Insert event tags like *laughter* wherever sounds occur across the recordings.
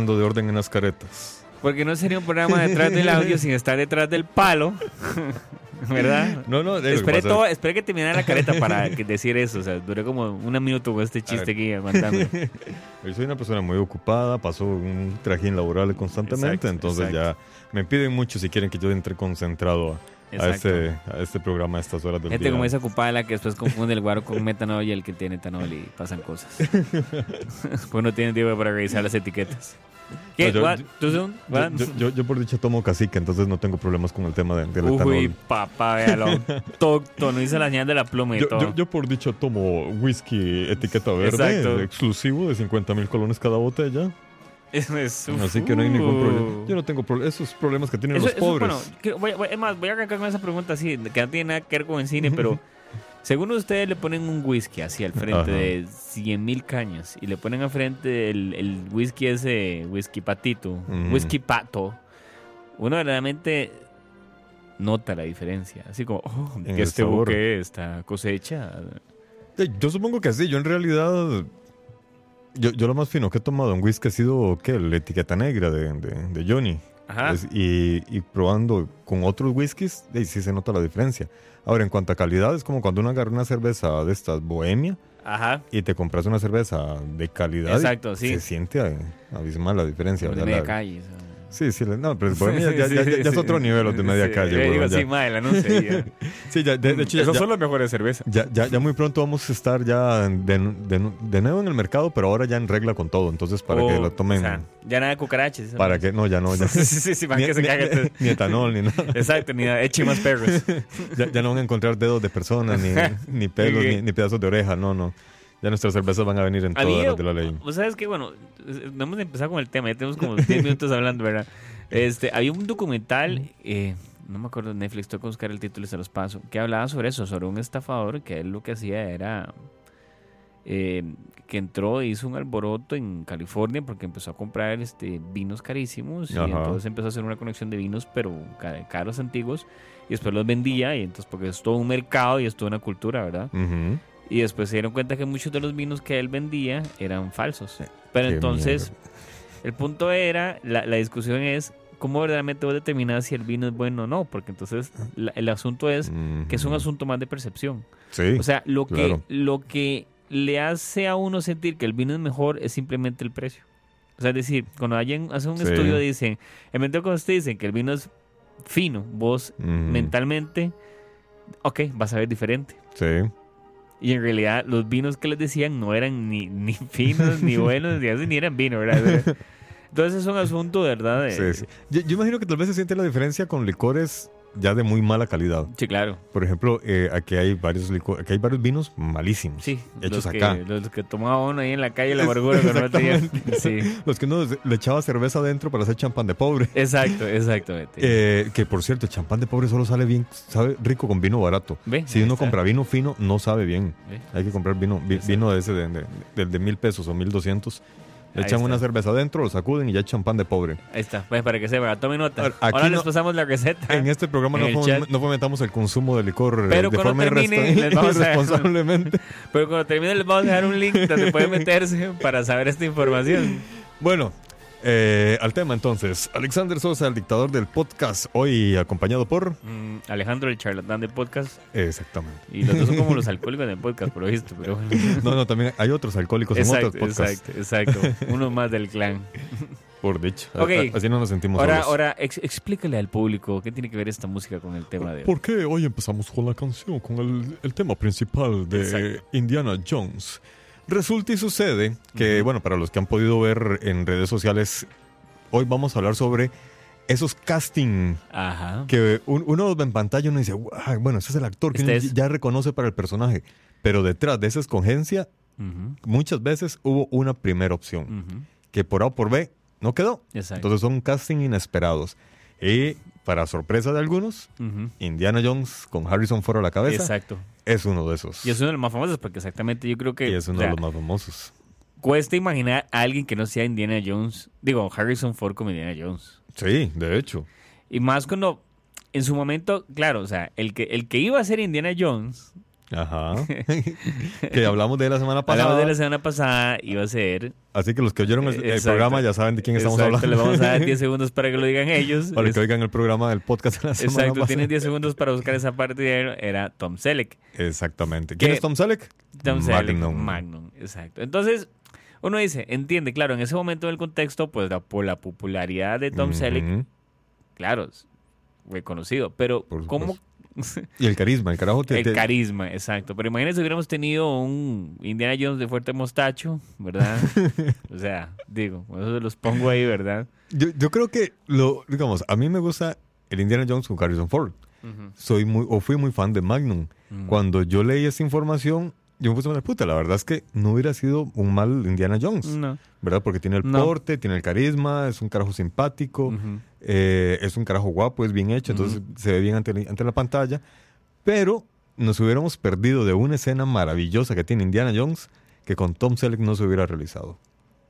De orden en las caretas. Porque no sería un programa detrás del audio sin estar detrás del palo. *laughs* ¿Verdad? No, no, Esperé, pasa- todo, esperé que terminara la careta para *laughs* que- decir eso. O sea, duré como un minuto con este chiste aquí aguantando. *laughs* Yo soy una persona muy ocupada, paso un trajín laboral constantemente, Exacto, entonces exacto. ya me piden mucho si quieren que yo entre concentrado a, este, a este programa a estas horas del Gente día. como esa ocupada la que después confunde el guaro con metanol y el que tiene etanol y pasan cosas. *laughs* pues no tienen tiempo para revisar las etiquetas. ¿Qué? No, yo- What? yo-. Yo, What? yo- yo- yo por dicho tomo cacique, entonces no tengo problemas con el tema de- del Uy, etanol. papá, véalo. Autóctono, *laughs* hizo la señal de la pluma y Yo, todo. yo- por dicho tomo whisky etiqueta verde, Exacto. exclusivo de 50 mil colones cada botella. Eso es- *laughs* Así que no hay ningún problema. Uh. Yo no tengo problemas. Esos problemas que tienen Eso- los eso, pobres. bueno, que- voy, voy- es más, voy a arrancar con esa pregunta así, que no tiene nada que ver con el cine, pero *laughs* según ustedes le ponen un whisky así al frente Ajá. de 100 mil cañas y le ponen al frente el, el whisky ese, whisky patito, whisky pato, uno verdaderamente nota la diferencia. Así como, oh, que este buque, esta cosecha. Eh, Yo supongo que sí. Yo en realidad. Yo, yo lo más fino que he tomado en whisky ha sido ¿qué? la etiqueta negra de, de- de Johnny. Ajá. Y, y probando con otros whiskies, eh, sí se nota la diferencia. Ahora, en cuanto a calidad, es como cuando uno agarra una cerveza de estas bohemia Ajá. y te compras una cerveza de calidad. y Exacto, sí. Se siente abismal la diferencia. Como de calle. Sí, sí, no, pero *laughs* bohemia ya, ya- ya- ya es otro nivel de media calle. yo digo, ya. sí, madre, la no sé. ya. *laughs* Sí, ya, de, de hecho, Esos son los mejores cervezas. Ya, ya, ya muy pronto vamos a estar ya de, de- de nuevo en el mercado, pero ahora ya en regla con todo. Entonces, para que Oh, lo tomen. o sea, ya nada de cucarachas. para que. No, ya no. Ya, *laughs* sí, sí, sí, para ni, que se caguen. ni etanol, ni nada. Exacto, ni nada. Eche más perros. Ya, ya no van a encontrar dedos de personas, ni, ni pelos, ni, ni pedazos de oreja. No, no. Ya nuestras cervezas van a venir en A mí, todas las de la ley. ¿Vos sabes qué? Bueno, no hemos empezado con el tema. Ya tenemos como 10 minutos hablando, ¿verdad? Este, había un documental, eh, no me acuerdo de Netflix, tengo que buscar el título y se los paso, que hablaba sobre eso, sobre un estafador que él lo que hacía era eh, que entró e hizo un alboroto en California porque empezó a comprar este, vinos carísimos y entonces empezó a hacer una conexión de vinos, pero ca- caros antiguos, y después los vendía, y entonces porque es todo un mercado y es toda una cultura, ¿verdad? Ujú. Y después se dieron cuenta que muchos de los vinos que él vendía eran falsos. Pero Qué entonces, mierda. el punto era, la, la discusión es, ¿cómo verdaderamente vos determinás si el vino es bueno o no? Porque entonces la- el asunto es que es un asunto más de percepción. Sí. O sea, lo, claro. que, lo que le hace a uno sentir que el vino es mejor es simplemente el precio. O sea, es decir, cuando alguien hace un Sí. estudio dicen, en momento que ustedes dicen que el vino es fino, vos mentalmente, ok, vas a ver diferente. Sí. Y en realidad los vinos que les decían no eran ni, ni *laughs* finos, ni buenos, ni así, ni eran vino, ¿verdad? Entonces es un asunto, ¿verdad? Sí, sí. Yo, yo imagino que tal vez se siente la diferencia con licores ya de muy mala calidad. Sí, claro. Por ejemplo, eh, aquí hay varios aquí hay varios vinos malísimos. Sí, Hechos los acá. Que, los que tomaba uno ahí en la calle, la amargura, pero no tenía. Sí, *laughs* Los que uno le echaba cerveza adentro para hacer champán de pobre. exacto, exactamente. *laughs* Eh, que por cierto, el champán de pobre solo sale bien, sabe rico con vino barato. Ve, Si uno está. compra vino fino, no sabe bien. Ve. Hay que comprar vino, vi- vino de ese de, de, de- de mil pesos o mil doscientos. Le echan una cerveza adentro, lo sacuden y ya es champán de pobre. Ahí está, pues, para que sepa, tome nota. Ahora no- les pasamos la receta. En este programa En no, fom- fomentamos el consumo de licor eh, Pero de forma termine, les vamos irresponsablemente. *laughs* Pero cuando termine les vamos a dejar un link donde pueden meterse para saber esta información. Bueno, eh, al tema entonces. Alexander Sosa, el dictador del podcast, hoy acompañado por... Mm, Alejandro, el charlatán de podcast. Exactamente. Y los dos son como los *laughs* alcohólicos del podcast, por visto. Pero bueno. No, no, también hay otros alcohólicos en Exacto, otros podcasts. exacto, exacto. Uno más del clan. Por dicho. Ok. A- Así no nos sentimos Ahora, solos. ahora ex- explícale al público qué tiene que ver esta música con el tema de. ¿Por qué hoy empezamos con la canción, con el, el tema principal de Exacto. Indiana Jones? Resulta y sucede que, bueno, para los que han podido ver en redes sociales, hoy vamos a hablar sobre esos casting Ajá. que un- uno los ve en pantalla y uno dice, "Guau, bueno, ese es el actor que Este uno es". ya reconoce para el personaje. Pero detrás de esa escogencia, muchas veces hubo una primera opción que por A o por B no quedó. Exacto. Entonces son casting inesperados. Y para sorpresa de algunos. Indiana Jones con Harrison Ford a la cabeza Exacto. Es uno de esos. Y es uno de los más famosos porque exactamente yo creo que Y es uno o sea, de los más famosos. cuesta imaginar a alguien que no sea Indiana Jones. Digo, Harrison Ford como Indiana Jones. Sí, de hecho. Y más cuando en su momento, claro, o sea, el que, el que iba a ser Indiana Jones, Ajá. *laughs* que hablamos de él la semana pasada. hablamos de la semana pasada, iba a ser... Así que los que oyeron el, programa ya saben de quién estamos hablando. Les vamos a dar 10 *laughs* segundos para que lo digan ellos. Para Es- que oigan el programa del podcast de la semana Exacto, pasada. tienen 10 segundos para buscar esa parte de era Tom Selleck. Exactamente. ¿Quién Que- es Tom Selleck? Tom Selleck, Magnum. Magnum, exacto. Entonces, uno dice, entiende, claro, en ese momento del contexto, pues la, por la popularidad de Tom. Selleck, claro, reconocido, pero ¿cómo? Y el carisma, el carajo te- El te- carisma, exacto. Pero imagínense si hubiéramos tenido un Indiana Jones de fuerte mostacho, ¿verdad? *laughs* o sea, digo, eso los pongo ahí, ¿verdad? Yo, yo creo que lo, digamos, a mí me gusta el Indiana Jones con Harrison Ford. Soy muy, o fui muy fan de Magnum. Mm. Cuando yo leí esa información, yo me puse a la puta. La verdad es que no hubiera sido un mal Indiana Jones, No. ¿verdad? Porque tiene el No. porte, tiene el carisma, es un carajo simpático, eh, es un carajo guapo, es bien hecho, entonces se ve bien ante, ante la pantalla. Pero nos hubiéramos perdido de una escena maravillosa que tiene Indiana Jones que con Tom Selleck no se hubiera realizado.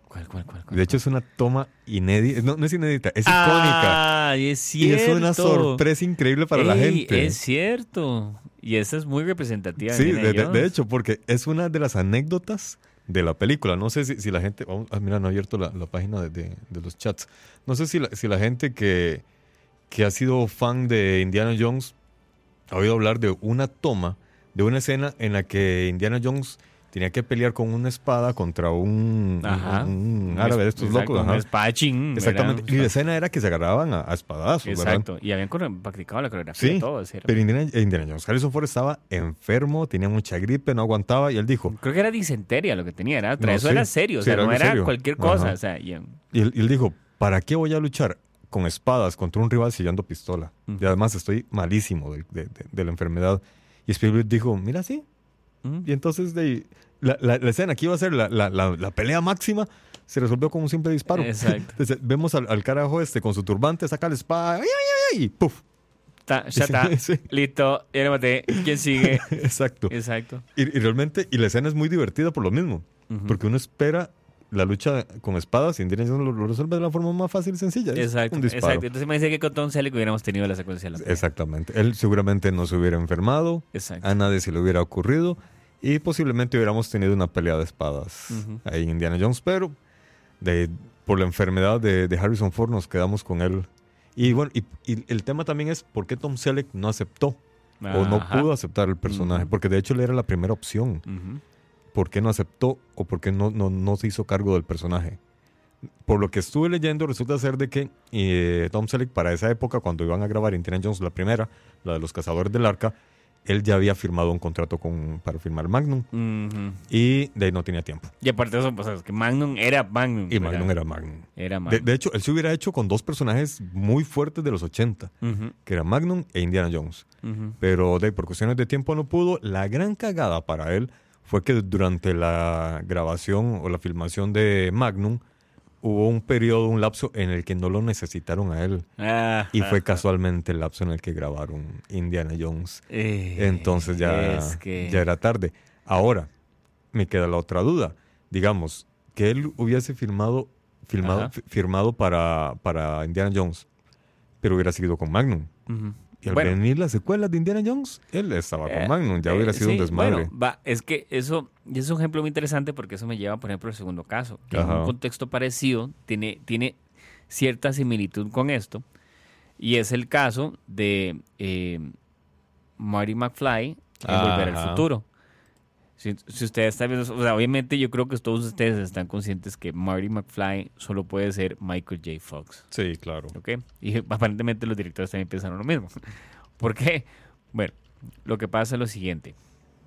¿Cuál, cuál, cuál? cuál De hecho, es una toma inédita. No, no es inédita, es icónica. Ah, y es Y cierto. es una sorpresa increíble para la Ey, gente. Es cierto. Y esa es muy representativa. Sí, de, de- de hecho, porque es una de las anécdotas de la película. No sé si, si la gente. vamos- ah, mira, no he abierto la, la página de, de- de los chats. No sé si la, si la gente que, que ha sido fan de Indiana Jones ha oído hablar de una toma, de una escena en la que Indiana Jones tenía que pelear con una espada contra un, Ajá. un- un árabe de estos Exacto, locos. Un ajá. espadachín. Exactamente. ¿verdad? Y la escena era que se agarraban a, a espadazos, ¿verdad? Exacto. Y habían practicado la coreografía Sí, y todo. sí, Pero Indiana, eh, Indiana Jones, Harrison Ford estaba enfermo, tenía mucha gripe, no aguantaba y él dijo, Creo que era disenteria lo que tenía. Era, No, eso sí. era serio. O sea, era no era serio. cualquier cosa. Ajá. O sea, y, y él, y él dijo, ¿para qué voy a luchar con espadas contra un rival si yo ando pistola? Y además estoy malísimo de, de- de- de la enfermedad. Y Spielberg dijo, mira, sí. Y entonces de, la, la- la escena que iba a ser la, la- la- la pelea máxima se resolvió con un simple disparo. Exacto. *laughs* Entonces, vemos al, al carajo este con su turbante, saca la espada, ¡ay, ay, ay! y ¡puf! Ta- ya está. *laughs* Sí. Listo. Ya le maté. ¿Quién sigue? *laughs* Exacto. Exacto. Y, y realmente, y la escena es muy divertida por lo mismo. Ujú. Porque uno espera la lucha con espadas y Indiana Jones lo, lo resuelve de la forma más fácil y sencilla. Exacto. un disparo. Exacto. Entonces me dice que con Tom Selleck hubiéramos tenido la secuencia de la pelea. Exactamente. Él seguramente no se hubiera enfermado, Exacto. a nadie se le hubiera ocurrido y posiblemente hubiéramos tenido una pelea de espadas Ujú. ahí en Indiana Jones, pero de, por la enfermedad de, de Harrison Ford nos quedamos con él. Y bueno, y, y el tema también es por qué Tom Selleck no aceptó o no pudo aceptar el personaje, porque de hecho él era la primera opción. Ujú. por qué no aceptó o por qué no, no, no se hizo cargo del personaje. Por lo que estuve leyendo, resulta ser de que eh, Tom Selleck para esa época, cuando iban a grabar Indiana Jones, la primera, la de los cazadores del arca, él ya había firmado un contrato con, para firmar Magnum y de ahí no tenía tiempo. Y aparte de eso, pues, es que Magnum era Magnum. Y. Magnum era Magnum. Era De, Magnum. de hecho, él se hubiera hecho con dos personajes muy fuertes de los 80, Ujú, que era Magnum e Indiana Jones. Pero de, por cuestiones de tiempo no pudo. La gran cagada para él fue que durante la grabación o la filmación de Magnum hubo un periodo, un lapso en el que no lo necesitaron a él. Ah, Y fue ah, casualmente el lapso en el que grabaron Indiana Jones. eh, Entonces ya, es que- ya era tarde. Ahora, me queda la otra duda. Digamos, que él hubiese filmado, filmado, Ajá. fi- firmado para, para Indiana Jones, pero hubiera seguido con Magnum. Ujú. Y al Bueno, venir las secuelas de Indiana Jones, él estaba con Eh, Magnum, ya eh, hubiera sido un desmadre. Bueno, va, es que eso es un ejemplo muy interesante porque eso me lleva, por ejemplo, al segundo caso, que en un contexto parecido tiene, tiene cierta similitud con esto, y es el caso de eh, Marty McFly en Volver al. Futuro. Si, si ustedes están viendo, o sea, obviamente yo creo que todos ustedes están conscientes que Marty McFly solo puede ser Michael J. Fox. Sí, claro. ¿ok? Y aparentemente los directores también pensaron lo mismo. *laughs* ¿Por qué? Bueno, lo que pasa es lo siguiente.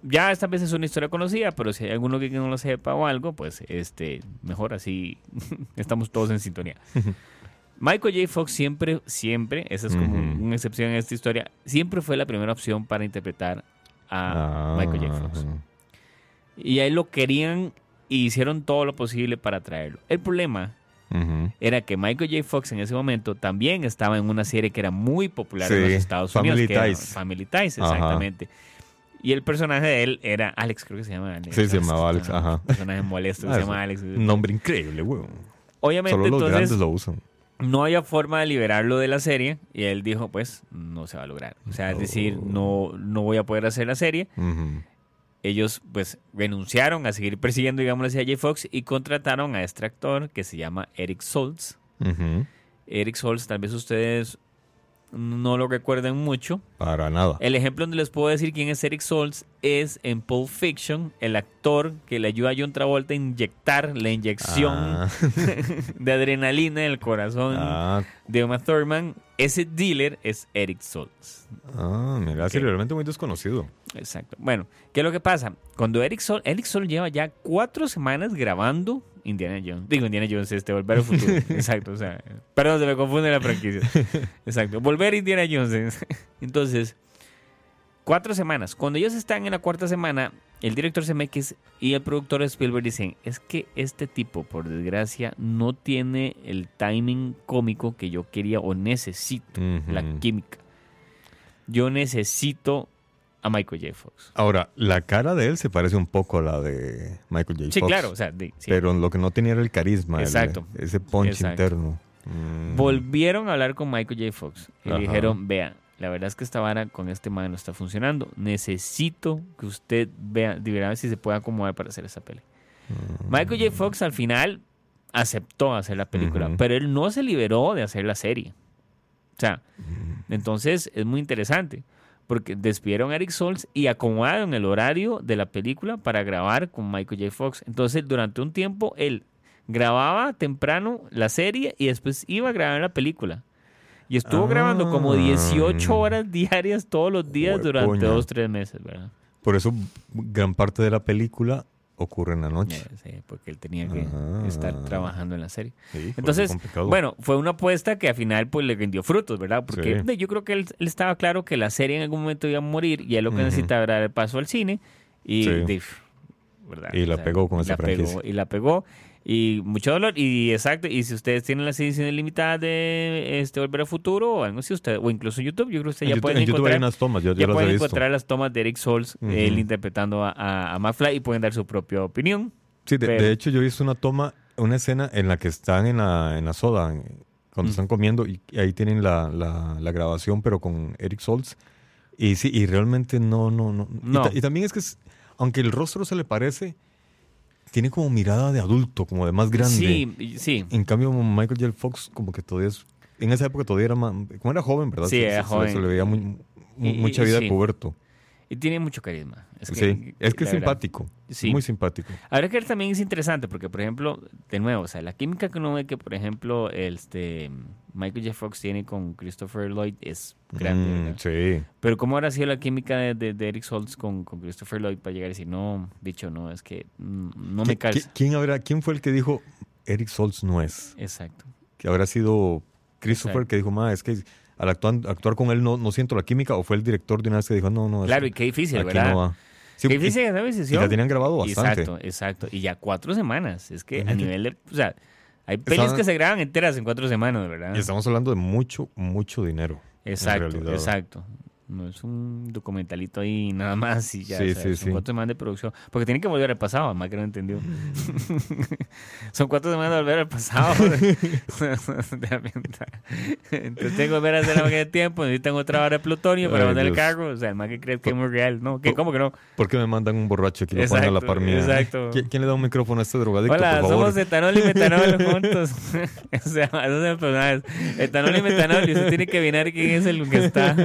Ya esta vez es una historia conocida, pero si hay alguno que no lo sepa o algo, pues este, mejor así *laughs* estamos todos en sintonía. *laughs* Michael J. Fox siempre, siempre, esa es como una excepción en esta historia, siempre fue la primera opción para interpretar a Ah, Michael J. Fox. ajá. Y a él lo querían y hicieron todo lo posible para traerlo. El problema Ujú. era que Michael J. Fox en ese momento también estaba en una serie que era muy popular en Sí, los Estados Family Unidos. que era Ties. Family Ties, Ajá. exactamente. Y el personaje de él era Alex, creo que se llama Alex. Sí, se llamaba Alex, ajá. Un personaje molesto que se llama Alex. *laughs* Nombre increíble, weón. Obviamente, Solo los entonces, grandes lo usan. no había forma de liberarlo de la serie. Y él dijo, pues, no se va a lograr. O sea, es decir, no, no voy a poder hacer la serie. Ujú. Ellos pues renunciaron a seguir persiguiendo, digamos así, a J. Fox y contrataron a este actor que se llama Eric Soltz. Eric Soltz, tal vez ustedes no lo recuerden mucho. Para nada. El ejemplo donde les puedo decir quién es Eric Soltz es en Pulp Fiction, el actor que le ayuda a John Travolta a inyectar la inyección Ah, *laughs* de adrenalina en el corazón ah, de Uma Thurman. Ese dealer es Eric Soltz. ah, mira, sí, Ok. realmente muy desconocido. Exacto. Bueno, ¿qué es lo que pasa? Cuando Eric Sol, Eric Sol lleva ya cuatro semanas grabando Indiana Jones. Digo, Indiana Jones, este, Volver al Futuro. *laughs* Exacto, o sea, perdón, se me confunde la franquicia. Exacto, Volver a Indiana Jones. *laughs* Entonces, cuatro semanas. Cuando ellos están en la cuarta semana, el director Zemeckis y el productor Spielberg dicen, es que este tipo, por desgracia, no tiene el timing cómico que yo quería o necesito, la química. Yo necesito a Michael J. Fox. Ahora, la cara de él se parece un poco a la de Michael J. Sí, Fox. claro, o sea, de- sí. Pero lo que no tenía era el carisma. el- Exacto. ese punch Exacto. interno. Mm. volvieron a hablar con Michael J. Fox y le dijeron, vea, la verdad es que esta vara con este man no está funcionando. Necesito que usted vea, verdad, si se puede acomodar para hacer esa peli. Mm. Michael J. Fox al final aceptó hacer la película, pero él no se liberó de hacer la serie. O sea, Mm. entonces es muy interesante. Porque despidieron a Eric Solz y acomodaron el horario de la película para grabar con Michael J. Fox. Entonces, durante un tiempo, él grababa temprano la serie y después iba a grabar la película. Y estuvo Ah. grabando como 18 horas diarias todos los días durante Huepuña. dos, tres meses, ¿verdad? Por eso gran parte de la película ocurre en la noche. Eh, sí, porque él tenía que Ah. estar trabajando en la serie. Sí, Entonces, bueno, fue una apuesta que al final pues le rindió frutos, ¿verdad? Porque Sí. yo creo que él, él estaba claro que la serie en algún momento iba a morir y él lo que Ujú. necesitaba era el paso al cine y, Sí. ¿verdad? Y la pegó con esa la pegó, franquicia. y la pegó y mucho dolor y exacto y si ustedes tienen las ediciones limitadas de este Volver al Futuro o algo así usted o incluso YouTube, yo creo que ustedes en ya YouTube, pueden en hay encontrar unas tomas, yo, ya las pueden visto. encontrar las tomas de Eric Souls él interpretando a, a, a McFly y pueden dar su propia opinión. Sí, de, pero- de hecho yo he visto una toma, una escena en la que están en la, en la soda, cuando Mm. están comiendo, y, y ahí tienen la, la, la grabación, pero con Eric Solz. Y sí, y realmente no, no, no. Y No. ta- Y, también es que, es- aunque el rostro se le parece, tiene como mirada de adulto, como de más grande. Sí, sí. En cambio, Michael J. Fox, como que todavía es. En esa época todavía era más. Como era joven, ¿verdad? Sí, era se- joven. Se, le veía muy, mucha vida sí. de puberto. Y tiene mucho carisma. Es que, sí, es que es simpático. Sí. Muy simpático. Habrá que ver también es interesante porque, por ejemplo, de nuevo, o sea, la química que uno ve que, por ejemplo, este Michael J. Fox tiene con Christopher Lloyd es grande. Mm, sí. Pero ¿cómo habrá sido la química de, de- de Eric Stoltz con, con Christopher Lloyd para llegar y decir, no, dicho, no, es que no me ¿Qui- calza? qui- ¿Quién, habrá, ¿Quién fue el que dijo Eric Solz no es? Exacto. Que habrá sido Christopher Exacto. que dijo, ma, es que al actuar, actuar con él no, no siento la química, o fue el director de una vez que dijo, no, no, eso Claro, y qué difícil, aquí ¿verdad? no va. Sí, qué y- difícil esa y, decisión. la tenían grabado bastante. Exacto, exacto. Y ya cuatro semanas. Es que a nivel de... O sea, hay pelis que se graban enteras en cuatro semanas, ¿verdad? Y estamos hablando de mucho, mucho dinero. Exacto, realidad. exacto. No es un documentalito ahí nada más y ya. Sí, o sea, sí, son sí. cuatro semanes de producción. Porque tienen que volver al pasado, más que no entendió. *laughs* son cuatro semanas de volver al pasado. *laughs* Entonces tengo que volver a hacer la máquina de tiempo. Necesitan otra hora de plutonio para Ay, mandar el Dios. cargo. O sea, el más que cree que es muy real. No, ¿qué? ¿Cómo que no? ¿Por qué me mandan un borracho y lo ponen a la Exacto, par mía? exacto. ¿Qui- ¿Quién le da un micrófono a este drogadicto, Hola, por favor? somos etanol y metanol *laughs* juntos. o sea, esos son personajes. Etanol y metanol. Y usted tiene que adivinar quién es el que está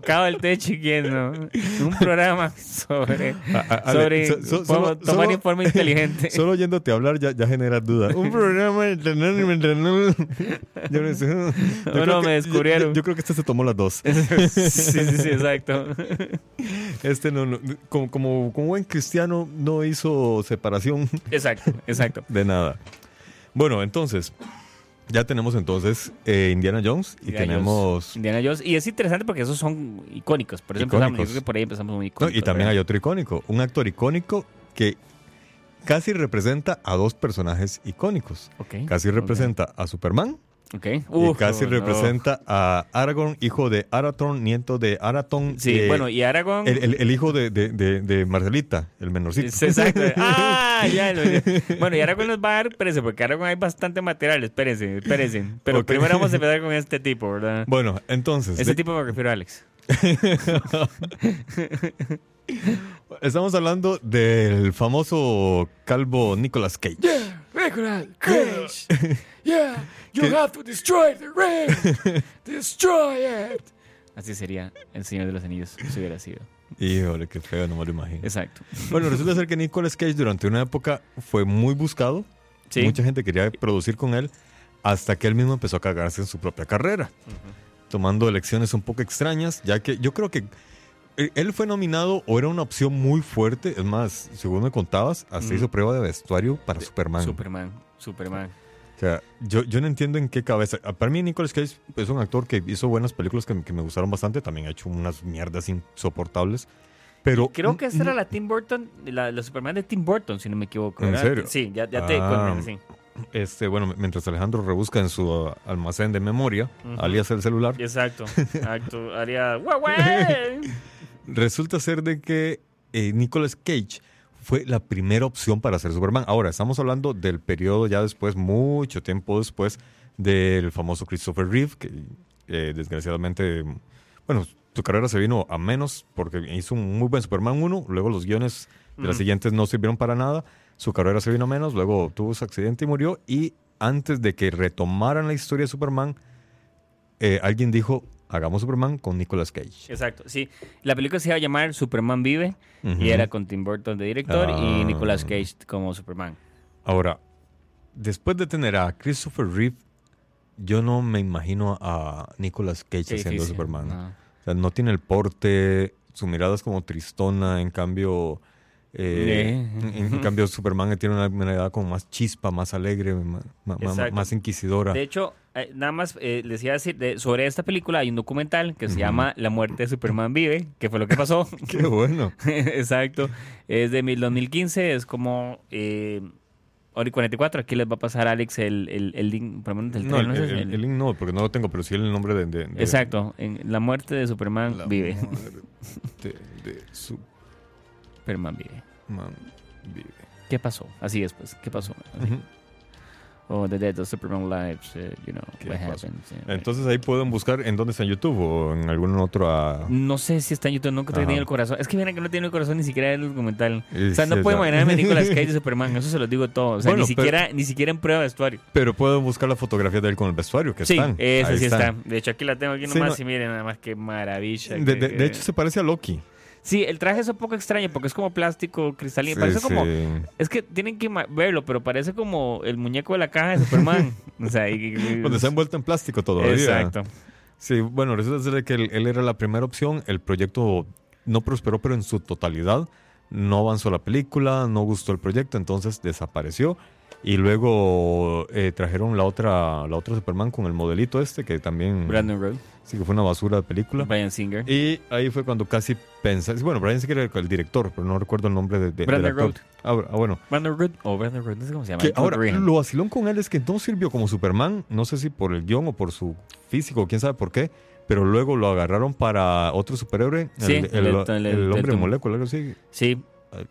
tocado el techo y quién no. Un programa sobre, *laughs* A- a- sobre so- so- cómo solo- tomar solo- informe inteligente. *laughs* Solo oyéndote hablar ya, ya genera duda. Un programa de etanol y metanol. Yo no sé. Yo No, creo no, que- me descubrieron. Yo, yo creo que este se tomó las dos. *laughs* sí, sí, sí, exacto. Este no, no como, como, como buen cristiano no hizo separación Exacto, exacto. de nada. Bueno, entonces, ya tenemos entonces eh, Indiana Jones y Indiana tenemos... Indiana Jones. Y es interesante porque esos son icónicos. Por eso empezamos. Yo creo que por ahí empezamos muy No, icónicos. y también ¿verdad? hay otro icónico, un actor icónico que casi representa a dos personajes icónicos. Casi representa a Superman Ok. y Uf, no. representa a Aragorn, hijo de Arathorn, nieto de Arathorn. Sí, eh, bueno, y Aragorn. el, el- el hijo de, de- de- de Marcelita, el menorcito. Exacto. *laughs* Ah, ya. lo- Bueno, y Aragorn nos va a dar, espérense, porque Aragorn hay bastante material, espérense, espérense. Pero primero vamos a empezar con este *laughs* tipo, ¿verdad? Bueno, entonces, Este de- tipo me refiero a Alex. *laughs* estamos hablando del famoso calvo Nicolas Cage. Nicolas Cage. Yeah, you ¿Qué? have to destroy the ring. *laughs* destroy it. Así sería el Señor de los Anillos, si hubiera sido. Híjole, qué feo, no me lo imagino. Exacto. Bueno, resulta ser que Nicolas Cage durante una época fue muy buscado. Sí. Mucha gente quería producir con él hasta que él mismo empezó a cagarse en su propia carrera, tomando elecciones un poco extrañas, ya que yo creo que eh, él fue nominado o era una opción muy fuerte. Es más, según me contabas, hasta Ujú. hizo prueba de vestuario para Superman. Superman. Superman. O sea, yo, yo no entiendo en qué cabeza. Ah, Para mí, Nicolas Cage es un actor que hizo buenas películas que, que me gustaron bastante. También ha hecho unas mierdas insoportables. Pero. Creo que esa no- era la Tim Burton, la, la Superman de Tim Burton, si no me equivoco. ¿En ¿verdad? serio? Sí, ya, ya te Ah. sí. Este, bueno, mientras Alejandro rebusca en su uh, almacén de memoria, Ujú. alias el celular, Exacto. *laughs* Exacto. Haría. ¡Guau, guau! *laughs* resulta ser de que eh, Nicolas Cage fue la primera opción para ser Superman. Ahora, estamos hablando del periodo ya después, mucho tiempo después, del famoso Christopher Reeve, que eh, desgraciadamente, bueno, su carrera se vino a menos porque hizo un muy buen Superman 1, luego los guiones de las Ujú. siguientes no sirvieron para nada, su carrera se vino a menos, luego tuvo su accidente y murió, y antes de que retomaran la historia de Superman, eh, alguien dijo, hagamos Superman con Nicolas Cage. Exacto, sí. La película se iba a llamar Superman Vive y era con Tim Burton de director y Ah. Nicolas Cage como Superman. Ahora, después de tener a Christopher Reeve, yo no me imagino a Nicolas Cage Qué haciendo difícil, Superman. no. O sea, no tiene el porte, su mirada es como tristona, en cambio... eh, en, en cambio, Superman tiene una mirada como más chispa, más alegre, más inquisidora. De hecho, eh, nada más eh, les iba a decir, de- sobre esta película hay un documental que se llama La muerte de Superman vive, que fue lo que pasó. *laughs* Qué bueno. *laughs* Exacto. Es de mil- 2015, es como... Eh, y 44, aquí les va a pasar a Alex el, el, el link, por menos del No, el, trailer, no sé, el- el- el link no, porque no lo tengo, pero sí el nombre de... de- de- Exacto, en La muerte de Superman La vive. muerte de *laughs* Superman Superman vive. vive. ¿Qué pasó? Así es, pues, ¿qué pasó? Así. Oh, the death of Superman lives, eh, you know, ¿Qué what eh, Entonces ahí pueden buscar en dónde está en YouTube o en algún otro... ah, No sé si está en YouTube, nunca tenía el corazón. Es que miren que no tiene el corazón ni siquiera el documental. O sea, no sí, puedo imaginarme Nicolas Cage de *laughs* Superman, eso se lo digo todo. O sea, Bueno, ni, pero- siquiera, ni siquiera en prueba de vestuario. Pero pueden buscar la fotografía de él con el vestuario, que Sí, están. esa Ahí sí están. está. De hecho, aquí la tengo aquí Sí, nomás no- y miren nada más qué maravilla. De, que- de- de que- hecho, se parece a Loki. Sí, el traje es un poco extraño porque es como plástico cristalino. Sí, parece como. Es que tienen que verlo, pero parece como el muñeco de la caja de Superman. *laughs* o sea, y- y- Donde está envuelto en plástico todavía. Exacto. Sí, bueno, resulta ser que él, él era la primera opción. El proyecto no prosperó, pero en su totalidad. No avanzó la película, no gustó el proyecto, entonces desapareció. Y luego eh, trajeron la otra, la otra Superman con el modelito este, que también Brandon Road, sí que fue una basura de película. Brian Singer. Y ahí fue cuando casi pensé, bueno, Brian Singer era el director, pero no recuerdo el nombre de, de- Brandon. Road. Ah, ah, bueno. Brandon Road. O Brandon Road, no sé cómo se llama. Que ahora, lo vacilón con él es que no sirvió como Superman, no sé si por el guion o por su físico, quién sabe por qué, pero luego lo agarraron para otro superhéroe, Sí, el, el- el- el- hombre algo así. Sí,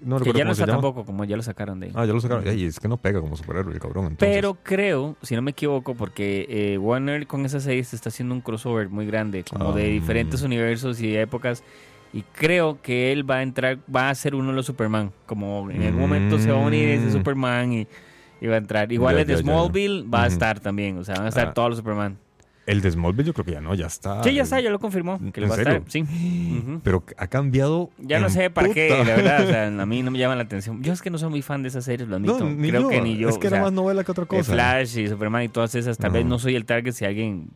No que ya no está tampoco, como ya lo sacaron de ahí. Ah, ya lo sacaron. Ey, es que no pega como superhéroe, el cabrón. Entonces. Pero creo, si no me equivoco, porque eh, Warner con esa serie se está haciendo un crossover muy grande, como de Ah. diferentes universos y épocas. Y creo que él va a entrar, va a ser uno de los Superman. Como en algún momento se va a unir ese Mm. Superman y, y va a entrar. Igual Ya, el de ya, ya, ya. Smallville va a estar también. O sea, van a estar Ah. todos los Superman. El de Smallville yo creo que ya no, ya está. sí, ya está, ya lo confirmó. Que ¿En lo va a estar. Sí. Pero ha cambiado. Ya no sé para qué, la verdad. O sea, *laughs* a mí no me llama la atención. Yo es que no soy muy fan de esas series, lo admito. No, ni creo yo. que ni yo. Es que o era sea, más novela que otra cosa. Flash y Superman y todas esas, tal No. vez no soy el target si a alguien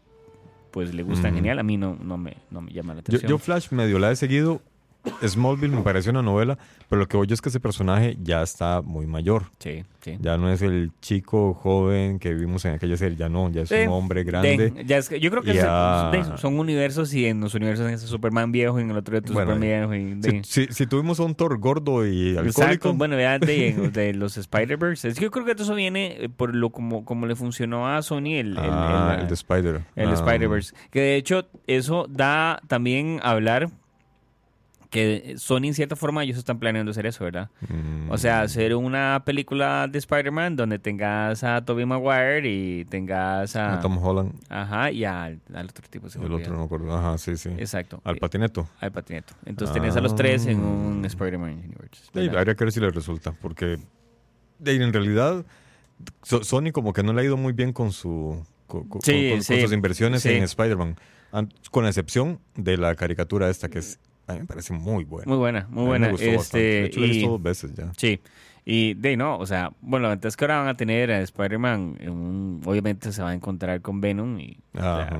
pues le gustan Mm. genial, a mí no, no, me, no me llama la Yo, atención. yo Flash medio la he seguido. Smallville me pareció una novela, pero lo que voy yo es que ese personaje ya está muy mayor. sí, sí. Ya no es el chico joven que vimos en aquella serie, ya no, ya es Sí. un hombre grande. De- ya es yo creo que Ya. es- de- son universos y en los universos es Superman viejo y en el otro es Bueno, Superman viejo. Y Si, si- si tuvimos a un Thor gordo y Exacto, alcohólico, bueno, ya de, de los Spider-Verse. Es que Yo creo que todo eso viene eh, por lo como, como le funcionó a Sony el, el- ah, el- el de Spider. El Ah, Spider-Verse. Que de hecho, eso da también a hablar que Sony, en cierta forma, ellos están planeando hacer eso, ¿verdad? mm, O sea, hacer una película de Spider-Man donde tengas a Tobey Maguire y tengas a. a Tom Holland, Ajá, y al, al otro tipo. se el otro no me acuerdo. Ajá, sí, sí. Exacto. Al eh, patineto. al patineto. Entonces tenés a los tres en un Ah. Spider-Man Universe. Sí, habría que ver si le resulta, porque en realidad So- Sony como que no le ha ido muy bien con su con, con- Sí, sus inversiones en Spider-Man, An- con la excepción de la caricatura esta que es a mí me parece muy buena. Muy buena, muy buena. Me gustó bastante. De Este, hecho, la he y- visto dos veces ya. Sí. Y de no, o sea, bueno, la verdad es que ahora van a tener a Spider-Man, obviamente se va a encontrar con Venom y... o sea, Ajá.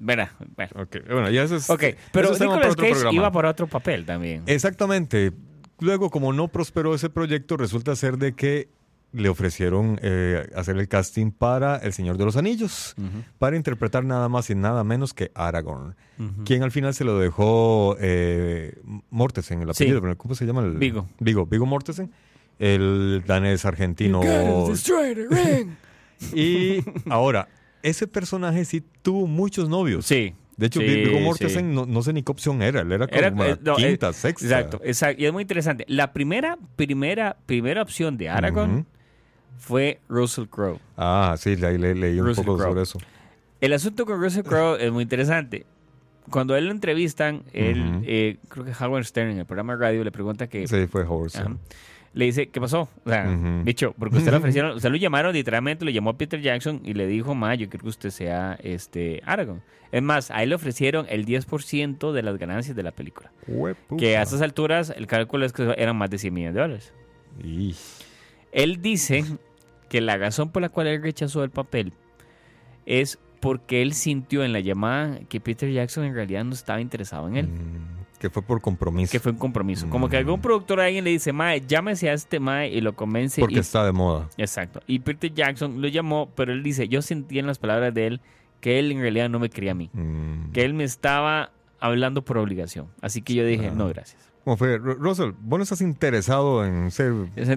Verá, bueno. Ok, bueno, ya eso es. Ok, pero es para Nicolas Cage programa. iba por otro papel también. Exactamente. Luego, como no prosperó ese proyecto, resulta ser de que le ofrecieron eh, hacer el casting para El Señor de los Anillos, para interpretar nada más y nada menos que Aragorn, quien al final se lo dejó eh, Mortensen, el apellido, ¿cómo se llama? El, Vigo. Vigo, Vigo Mortensen, el danés argentino. *laughs* Y ahora, ese personaje sí tuvo muchos novios. Sí. De hecho, sí, Vigo sí. Mortensen no, no sé ni qué opción era, él era como Era- la eh, no, quinta, eh, sexta. Exacto, exacto. Y es muy interesante. La primera, primera, primera opción de Aragorn. Fue Russell Crowe. Ah, sí, le- leí un Russell poco Crowe. sobre eso. El asunto con Russell Crowe es muy interesante. Cuando a él lo entrevistan, él, eh, creo que Howard Stern en el programa de radio le pregunta que Sí, fue Howard. Ajá. Le dice, ¿qué pasó? O sea, Ujú. bicho, porque usted le ofrecieron, usted lo llamaron literalmente, lo llamó a Peter Jackson y le dijo, ma, yo quiero que usted sea este Aragorn. Es más, a él le ofrecieron el 10% de las ganancias de la película. Que a estas alturas, el cálculo es que eran más de 100 millones de dólares. Y- Él dice que la razón por la cual él rechazó el papel es porque él sintió en la llamada que Peter Jackson en realidad no estaba interesado en él. Mm, que fue por compromiso. Que fue un compromiso. Como que Mm. algún productor a alguien le dice, Mae, llámese a este Mae y lo convence. Porque y está de moda. Exacto. Y Peter Jackson lo llamó, pero él dice, yo sentí en las palabras de él que él en realidad no me quería a mí, Mm. que él me estaba hablando por obligación. Así que yo dije, Ah. no, gracias. ¿Cómo fue? Ru- Russell, ¿vos no estás interesado en ser...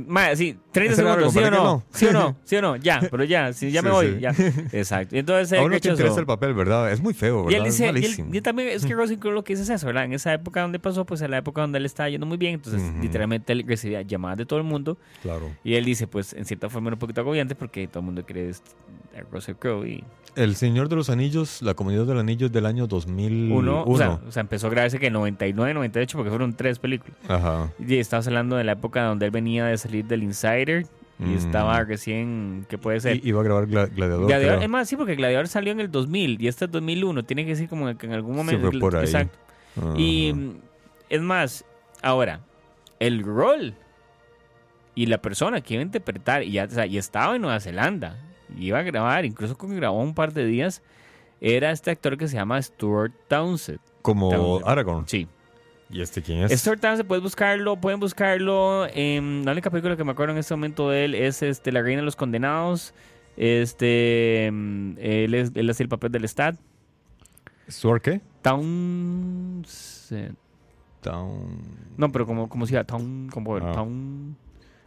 Mae, sí, 30 Ese largo, segundos, ¿sí o ¿para qué no? no? ¿Sí o no? *laughs* ¿Sí o no? Ya, pero ya, sí, ya me voy, sí. ya. Exacto. Entonces A él uno te interesa el papel, ¿verdad? Es muy feo, Y él ¿verdad? dice, es y él- malísimo. y también es que Russell Crowe lo que dice es eso, ¿verdad? En esa época donde pasó, pues en la época donde él estaba yendo muy bien, entonces literalmente él recibía llamadas de todo el mundo Claro. y él dice, pues en cierta forma era un poquito agobiante porque todo el mundo quiere este- a Russell Crowe y El Señor de los Anillos, la Comunidad del Anillo es del año 2001. uno, o sea, o sea, empezó a grabarse que en 99, 98 porque fueron tres películas. Ajá. Y estabas hablando de la época donde él venía de salir del Insider y Mm. estaba recién, ¿qué puede ser? I- iba a grabar Gla- Gladiador, Gladiador, creo. es más, sí, porque Gladiador salió en el 2000 y este es 2001. Tiene que decir como que en algún momento. fue por ahí. Exacto. Y es más, ahora, el rol y la persona que iba a interpretar, y ya o sea, y estaba en Nueva Zelanda, y iba a grabar, incluso cuando grabó un par de días, era este actor que se llama Stuart Townsend. Como Townsend. Aragorn. Sí. ¿Y este quién es? Stuart Townsend, puedes buscarlo, pueden buscarlo. En, la única película que me acuerdo en este momento de él es este, La Reina de los Condenados. Este, mm, él, es, él hace el papel del Stat. ¿Stuart qué? Townsend. Town... No, pero como, como si era Town, como Ah. Town.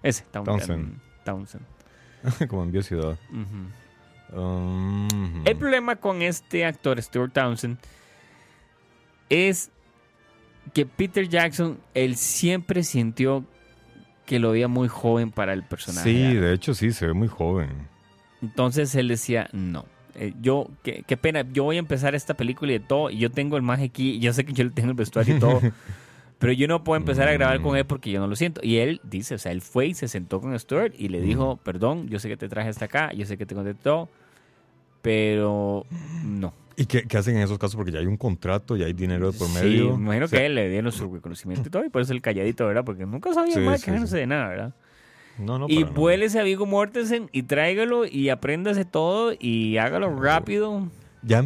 Ese, Town- Townsend. em, Townsend. *laughs* como en Ciudad. Um, El problema con este actor, Stuart Townsend, es que Peter Jackson, él siempre sintió que lo veía muy joven para el personaje. Sí, de hecho sí, se ve muy joven. Entonces él decía, no. eh, yo, qué, qué pena, yo voy a empezar esta película y de todo, y yo tengo el mago aquí, yo sé que yo le tengo el vestuario y todo, *laughs* pero yo no puedo empezar a grabar con él porque yo no lo siento. Y él dice, o sea, él fue y se sentó con Stuart y le dijo, perdón, yo sé que te traje hasta acá, yo sé que te todo, pero no. ¿Y qué, qué hacen en esos casos? Porque ya hay un contrato, ya hay dinero de por Sí, medio. me imagino O sea, que él le dieron su reconocimiento y todo, y por eso el calladito, ¿verdad? Porque nunca sabía Sí, más sí, que no sí. sé de nada, ¿verdad? No, no, y vuélese a Vigo Mortensen y tráigalo y apréndase todo y hágalo rápido. Ya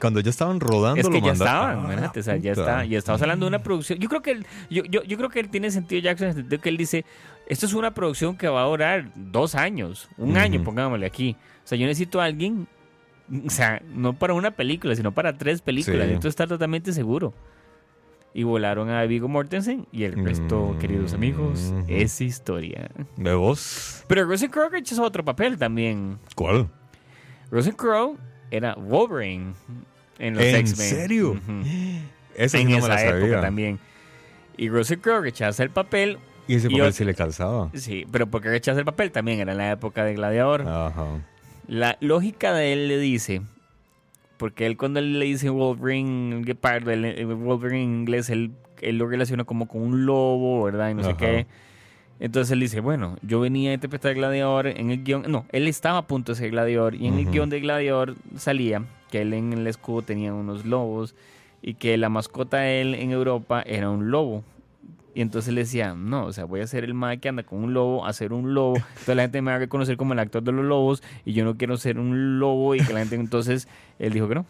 cuando ya estaban rodando Es que lo ya estaban, Ah, o sea, ya está, ya estamos hablando de una producción. Yo creo que él, yo, yo, yo creo que él tiene sentido Jackson en el sentido que él dice, esto es una producción que va a durar dos años, un Ujú. año, pongámosle aquí. O sea, yo necesito a alguien, o sea, no para una película, sino para tres películas. Sí. Necesito estar totalmente seguro. Y volaron a Vigo Mortensen y el resto, Mm. queridos amigos, es historia. ¿De vos? Pero Russell Crowe hizo otro papel también. ¿Cuál? Russell Crowe era Wolverine en los ¿En X-Men. serio? Ujú *gasps* Esa sí en no me esa la época sabía. también. Y Russell Crowe rechaza el papel, Y ese Y papel ot- sí le calzaba. sí, pero porque rechaza el papel también era en la época de Gladiador. Ajá. La lógica de él le dice, porque él cuando él le dice Wolverine, el, el Wolverine en inglés, él, él lo relaciona como con un lobo, ¿verdad? Y no sé qué. Entonces él dice, bueno, yo venía a interpretar Gladiador en el guion, no, él estaba a punto de ser Gladiador y en el guion de Gladiador salía que él en el escudo tenía unos lobos y que la mascota de él en Europa era un lobo. Y entonces le decía, no, o sea, voy a ser el mae que anda con un lobo, a ser un lobo. Entonces la gente me va a reconocer como el actor de los lobos y yo no quiero ser un lobo y que la gente entonces, él dijo que no.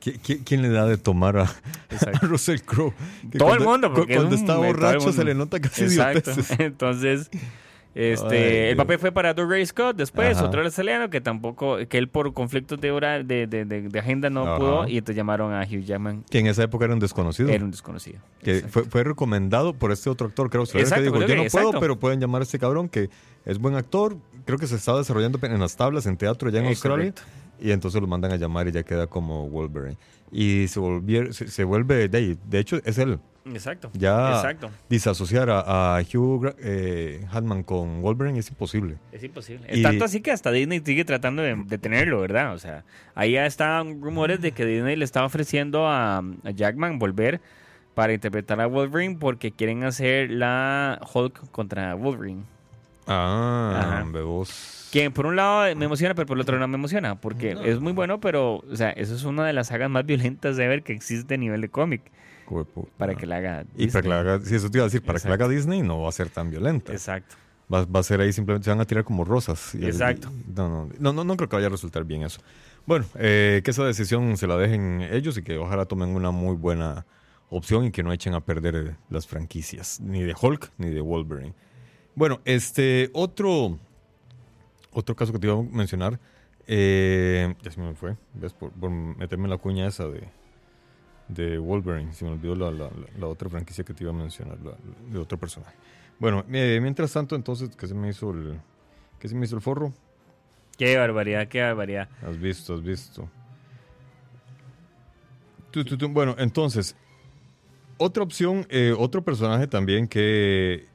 ¿Qui- qui- ¿Quién le da de tomar a, a. Russell Crowe? Todo el mundo, porque es cuando está borracho se le nota casi Exacto. *laughs* Entonces, este, Ay, el papel fue para Doug Ray Scott, después Ajá. otro australiano que tampoco, que él por conflictos de hora, de, de, de- de agenda no Ajá. pudo y entonces llamaron a Hugh Jackman, Que en esa época era un desconocido. era un desconocido. que fue, fue recomendado por este otro actor, creo, Exacto, que dijo, creo yo que- no puedo, exacto. pero pueden llamar a este cabrón que es buen actor, creo que se está desarrollando en las tablas, en teatro ya en Eh, Australia, correcto. y entonces lo mandan a llamar y ya queda como Wolverine. Y se, volvier- se, se vuelve, de, de hecho es él, Exacto. ya Exacto. disasociar a, a Hugh eh, Hackman con Wolverine es imposible. Es imposible. Y- Es tanto así que hasta Disney sigue tratando de, de tenerlo, ¿verdad? O sea, ahí ya estaban rumores de que Disney le estaba ofreciendo a, a Jackman volver para interpretar a Wolverine porque quieren hacer la Hulk contra Wolverine. Ah, bebos. Que por un lado me emociona, pero por el otro no me emociona, porque es muy bueno, pero, o sea, eso es una de las sagas más violentas de ver que existe a nivel de cómic, Para que la haga. Y para que la Disney. haga, si eso te iba a decir, para que la haga Disney no va a ser tan violenta. Exacto. Va, va a ser ahí simplemente se van a tirar como rosas. Y- Exacto. no, no, no, no, no creo que vaya a resultar bien eso. Bueno, eh, que esa decisión se la dejen ellos y que ojalá tomen una muy buena opción y que no echen a perder eh, las franquicias, ni de Hulk ni de Wolverine. Bueno, este otro, otro caso que te iba a mencionar, eh, ya se me fue, ¿ves? Por, por meterme en la cuña esa de, de Wolverine, se me olvidó la, la- otra franquicia que te iba a mencionar, la- de otro personaje. Bueno, eh, mientras tanto, entonces, ¿qué se me hizo el, qué se me hizo el forro? Qué barbaridad, qué barbaridad. Has visto, has visto. Bueno, entonces, otra opción, eh, otro personaje también que,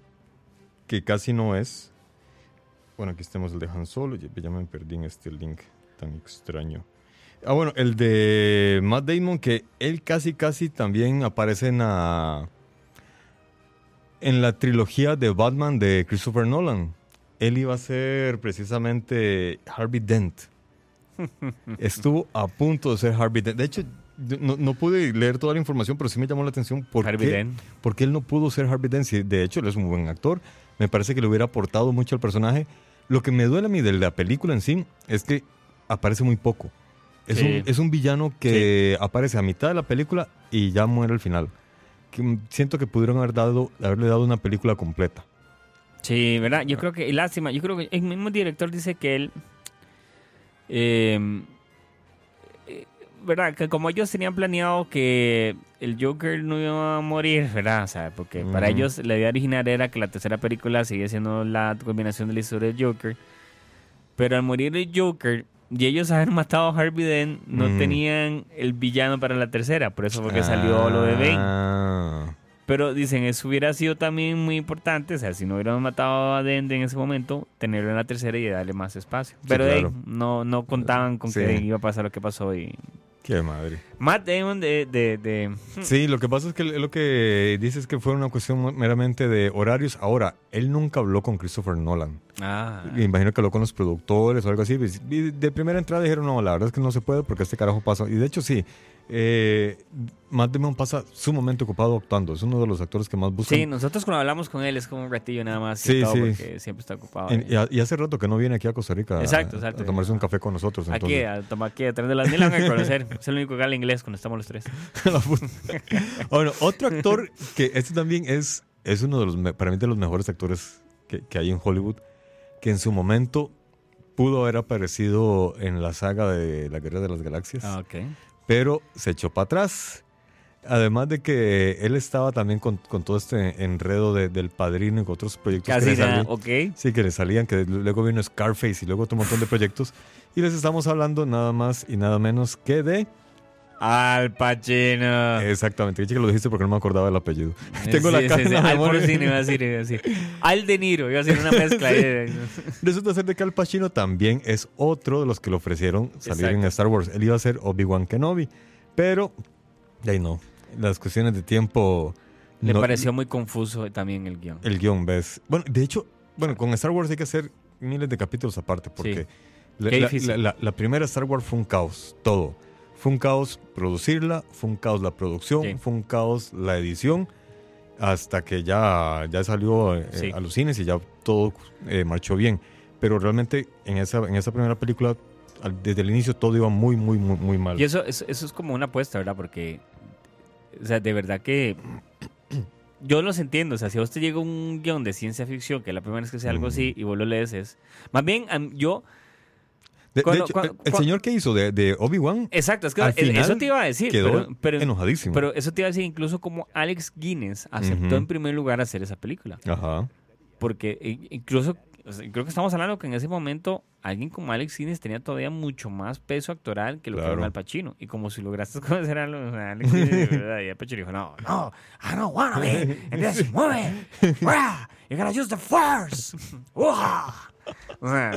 que casi no es. Bueno, aquí tenemos el de Han Solo, ya, ya me perdí en este link tan extraño. Ah, bueno, el de Matt Damon, que él casi, casi también aparece en la, en la trilogía de Batman de Christopher Nolan. Él iba a ser precisamente Harvey Dent. *laughs* Estuvo a punto de ser Harvey Dent. De hecho, no, no pude leer toda la información, pero sí me llamó la atención por Harvey qué, Dent. por qué él no pudo ser Harvey Dent. Si de hecho, él es un buen actor. Me parece que le hubiera aportado mucho al personaje. Lo que me duele a mí de la película en sí es que aparece muy poco. Es, Sí. un, es un villano que aparece a mitad de la película y ya muere al final. Que mm, siento que pudieron haber dado, haberle dado una película completa. Sí, ¿verdad? Yo creo que, lástima, yo creo que el mismo director dice que él, eh, eh, ¿verdad? Que como ellos tenían planeado que el Joker no iba a morir, ¿verdad? O sea, porque para ellos la idea original era que la tercera película sigue siendo la combinación de la historia del Joker, pero al morir el Joker y ellos haber matado a Harvey Dent, no Ujú. tenían el villano para la tercera, por eso fue que salió lo de Bane. Ah. Pero dicen, eso hubiera sido también muy importante. O sea, si no hubieran matado a Dende en ese momento, tenerlo en la tercera y darle más espacio. Pero no, no contaban con Sí. que iba a pasar lo que pasó. Y... Qué madre. Matt Damon de... de, de- Sí, lo que pasa es que lo que dice es que fue una cuestión meramente de horarios. Ahora, él nunca habló con Christopher Nolan. Ah, Me imagino que habló con los productores o algo así. Y de primera entrada dijeron, no, la verdad es que no se puede porque este carajo pasa. Y de hecho, sí. Eh, Matt Damon pasa sumamente ocupado actuando. Es uno de los actores que más buscan. sí, nosotros cuando hablamos con él es como un ratillo nada más. Sí, sí. Porque siempre está ocupado. En- y, a- y hace rato que no viene aquí a Costa Rica a- Exacto, a, exacto. tomarse un café con nosotros. aquí, entonces- a tomar aquí, atrás de las mil, a conocer. *laughs* es el único que habla inglés cuando estamos los tres. *laughs* Bueno, otro actor que este también es, es uno de los, para mí, de los mejores actores que, que hay en Hollywood, que en su momento pudo haber aparecido en la saga de La Guerra de las Galaxias, Ah, ok. Pero se echó para atrás. Además de que él estaba también con, con todo este enredo de- del padrino y con otros proyectos que Casi le nada, salían. Sí, que le salían, que luego vino Scarface y luego otro montón de proyectos. Y les estamos hablando nada más y nada menos que de... Al Pacino. Exactamente, que lo dijiste porque no me acordaba el apellido. *laughs* Tengo Sí, la sí, cara sí. la Al. Pacino iba a decir, iba a decir. Al De Niro, iba a hacer una mezcla. Resulta ser de que Al Pacino también es otro de los que le ofrecieron salir Exacto. en Star Wars. Él iba a ser Obi-Wan Kenobi, pero de ahí no. Las cuestiones de tiempo... Le no- pareció muy confuso también el guion. El guion, ¿ves? Bueno, de hecho, bueno, con Star Wars hay que hacer miles de capítulos aparte porque Qué la primera Star Wars fue un caos, todo. Fue un caos producirla, fue un caos la producción, Sí. fue un caos la edición, hasta que ya, ya salió eh, Sí. a los cines y ya todo eh, marchó bien. Pero realmente en esa, en esa primera película, desde el inicio todo iba muy, muy, muy, muy mal. Y eso, eso, eso es como una apuesta, ¿verdad? Porque, o sea, de verdad que yo los entiendo. O sea, si a usted llega un guion de ciencia ficción, que la primera vez que sea algo así, y vos lo lees, es... Más bien, yo... De, de cuando- hecho, cuando- el, cuando- señor que hizo de, de Obi-Wan Exacto, es que eso te iba a decir. quedó pero, pero, enojadísimo. pero eso te iba a decir incluso como Alex Guinness aceptó Ujú. en primer lugar hacer esa película. Ajá. Porque incluso, o sea, creo que estamos hablando que en ese momento alguien como Alex Guinness tenía todavía mucho más peso actoral que lo que era Al Pacino. Y como si lograste *laughs* conocer a, Alex Guinness, ¿verdad? y Al Pacino dijo, no, no, I don't wanna be this movie. Wow, you're gonna use the force. *laughs* Wow. O sea,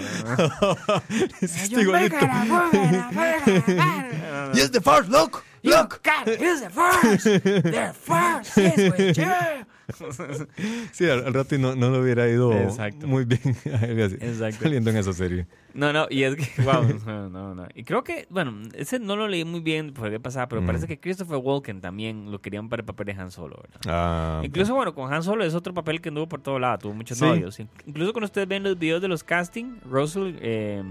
Sí, "You igualito. make it a movie, a movie, a movie." Yes, the first look. You gotta use the force. *laughs* The force is with you. Sí, al, al rato y no, no le hubiera ido Exacto. muy bien *laughs* Exacto. saliendo en esa serie. No, no, y es que, *laughs* wow, no, no, no. Y creo que, bueno, ese no lo leí muy bien por qué pasaba, pero Mm. parece que Christopher Walken también lo querían para el papel de Han Solo, ¿verdad? Ah, Incluso, bueno, con Han Solo es otro papel que anduvo por todo lado, tuvo muchos Sí. novios. Incluso cuando ustedes ven los videos de los casting, Russell, eh,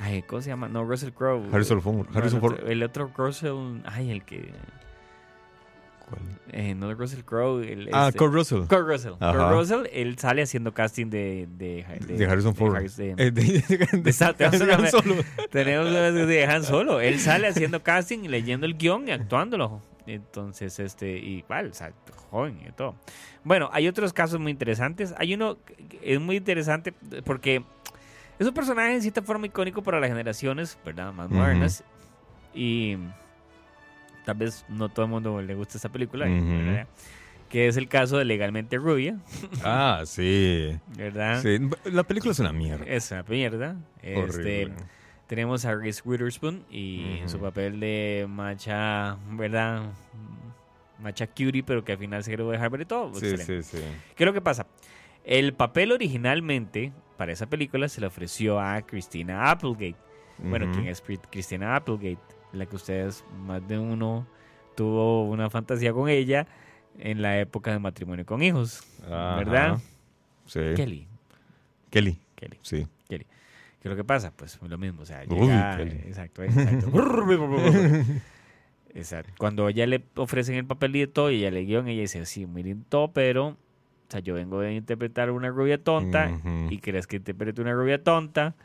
ay, ¿cómo se llama? No, Russell Crowe. Harrison Ford. No, Harrison Ford. el otro Russell, ay, el que, ¿Cuál? eh, no Russell Crowe, el, Ah, este- Kurt Russell. Kurt Russell. Kurt Russell, él sale haciendo casting de... De, De, Harrison Ford. De- Han Solo. *laughs* Tenemos de Han Solo. Él sale haciendo casting, leyendo el guion y actuándolo. Entonces, este, igual, o sea, joven y todo. Bueno, hay otros casos muy interesantes. Hay uno que es muy interesante porque es un personaje en cierta forma icónico para las generaciones, ¿verdad? Más modernas. Y tal vez no todo el mundo le gusta esta película. Que es el caso de Legalmente Rubia, Ah, *laughs* sí. ¿verdad? sí. La película es una mierda. Es una mierda. Este, Horrible. tenemos a Reese Witherspoon y en su papel de macha, ¿verdad? Macha cutie, pero que al final se graduó de Harvard y todo. Sí, Excelente. sí, sí. ¿Qué es lo que pasa? El papel originalmente para esa película se le ofreció a Christina Applegate. Bueno, Ujú. ¿quién es Christina Applegate? La que ustedes, más de uno, tuvo una fantasía con ella en la época de matrimonio con hijos, Ajá. ¿verdad? Sí. Kelly. Kelly. Kelly. Sí. ¿Qué es lo que pasa? Pues lo mismo, o sea, Uy, llega... Kelly. exacto, exacto. *laughs* Exacto. Cuando ella le ofrecen el papelito y ella le guion, ella dice, sí, muy lindo, pero, o sea, yo vengo de interpretar una rubia tonta y crees que interprete una rubia tonta,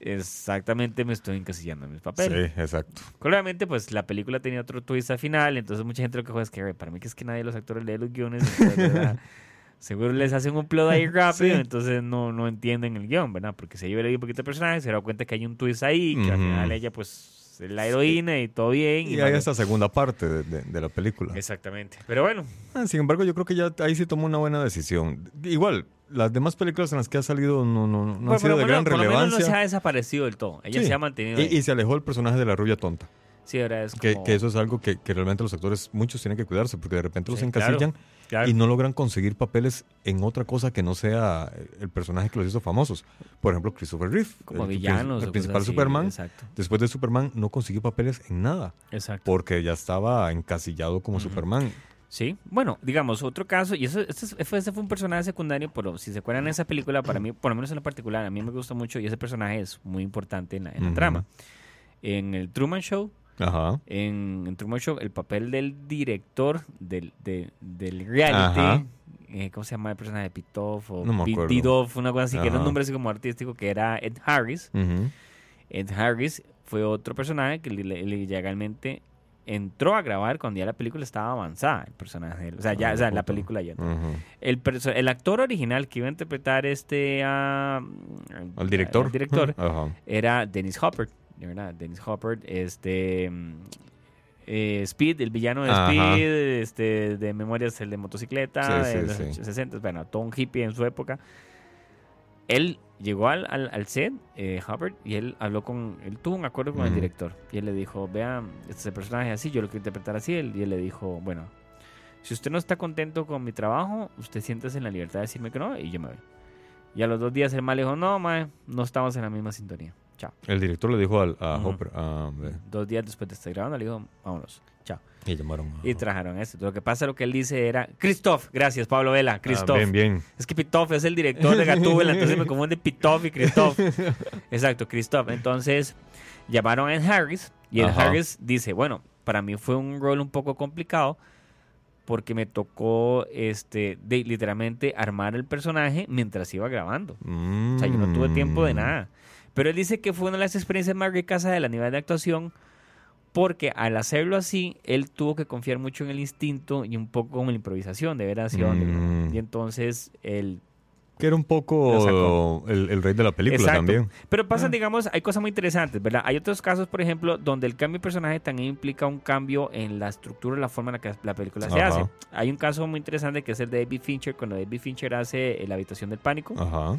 exactamente me estoy encasillando en mis papeles. Sí, exacto. Obviamente, pues la película tenía otro twist al final, entonces mucha gente lo que juega es que, "Güey, para mí que es que nadie de los actores lee los guiones, *laughs* seguro les hacen un plot ahí rápido, Sí. entonces no, no entienden el guion, ¿verdad? Porque se lleva un poquito el personaje, se da cuenta que hay un twist ahí, que al final ella pues es la heroína y todo bien. Y hay esta segunda parte de, de- de la película. Exactamente. Pero bueno, Ah, Sin embargo, yo creo que ya ahí sí tomó una buena decisión. Igual, las demás películas en las que ha salido no, no, no han por, sido de gran por lo menos no se relevancia. ha desaparecido del todo. Ella Sí. se ha mantenido. Y, se alejó el personaje de la rubia tonta. sí, ahora es Que, como- que eso es algo que, que realmente los actores, muchos tienen que cuidarse, porque de repente los Sí, encasillan claro. Y no logran conseguir papeles en otra cosa que no sea el personaje que los hizo famosos. Por ejemplo, Christopher Reeve, como el, villanos. el principal así. Superman. Exacto. Después de Superman no consiguió papeles en nada, Exacto. porque ya estaba encasillado como. Superman. Sí, bueno, digamos, otro caso, y eso este, es- fue, ese fue un personaje secundario, pero si se acuerdan de esa película, para mí, por lo menos en lo particular, a mí me gusta mucho y ese personaje es muy importante en la, en la trama. En el Truman Show, Ajá. en, en Truman Show, el papel del director del, de- del reality, eh, ¿cómo se llama el personaje? Pitoff o No me Pi- acuerdo. Pidoff, una cosa así, que era un nombre así como artístico, que era Ed Harris. Ed Harris fue otro personaje que le- le- le- legalmente entró a grabar cuando ya la película estaba avanzada, el personaje de él. O sea, ya, Ah, o sea, la película ya. El, perso- el actor original que iba a interpretar este Al director. director *laughs* era Dennis Hopper, de verdad, Dennis Hopper, este mm, eh, Speed, el villano de Ajá. Speed, este de Memorias el de motocicleta Sí, de sí, los sí. 60, bueno, todo un hippie en su época. Él llegó al, al, al set, eh, Hubbard, y él habló con, él tuvo un acuerdo con el Ujú. director. Y él le dijo, vean, este es el personaje así, yo lo quiero interpretar así. Él, y él le dijo, bueno, si usted no está contento con mi trabajo, usted siéntese en la libertad de decirme que no y yo me voy. Y a los dos días el mal dijo, no, mae, no estamos en la misma sintonía. Chao. El director le dijo al, a. Hopper, Dos días después de estar grabando, le dijo, vámonos. Chao. y llamaron a- Y trajeron esto. Lo que pasa, lo que él dice era, Christoph, gracias, Pablo Vela, Ah, Christoph. bien, bien. Es que Pitoff es el director de Gatúbela, entonces me confunde Pitoff y Christoph. *laughs* Exacto, Christoph. Entonces llamaron a Harris y Ajá. Harris dice, bueno, para mí fue un rol un poco complicado porque me tocó este de, literalmente armar el personaje mientras iba grabando. O sea, yo no tuve tiempo de Mm. nada. Pero él dice que fue una de las experiencias más ricas de la nivel de actuación porque al hacerlo así, él tuvo que confiar mucho en el instinto y un poco con la improvisación de ver hacia dónde. Mm. Y entonces él Que era un poco el, el rey de la película Exacto. también. Pero pasa, Ah. digamos, hay cosas muy interesantes, ¿verdad? Hay otros casos, por ejemplo, donde el cambio de personaje también implica un cambio en la estructura y la forma en la que la película se Ajá. hace. Hay un caso muy interesante que es el de David Fincher, cuando David Fincher hace eh, La habitación del pánico. Ajá.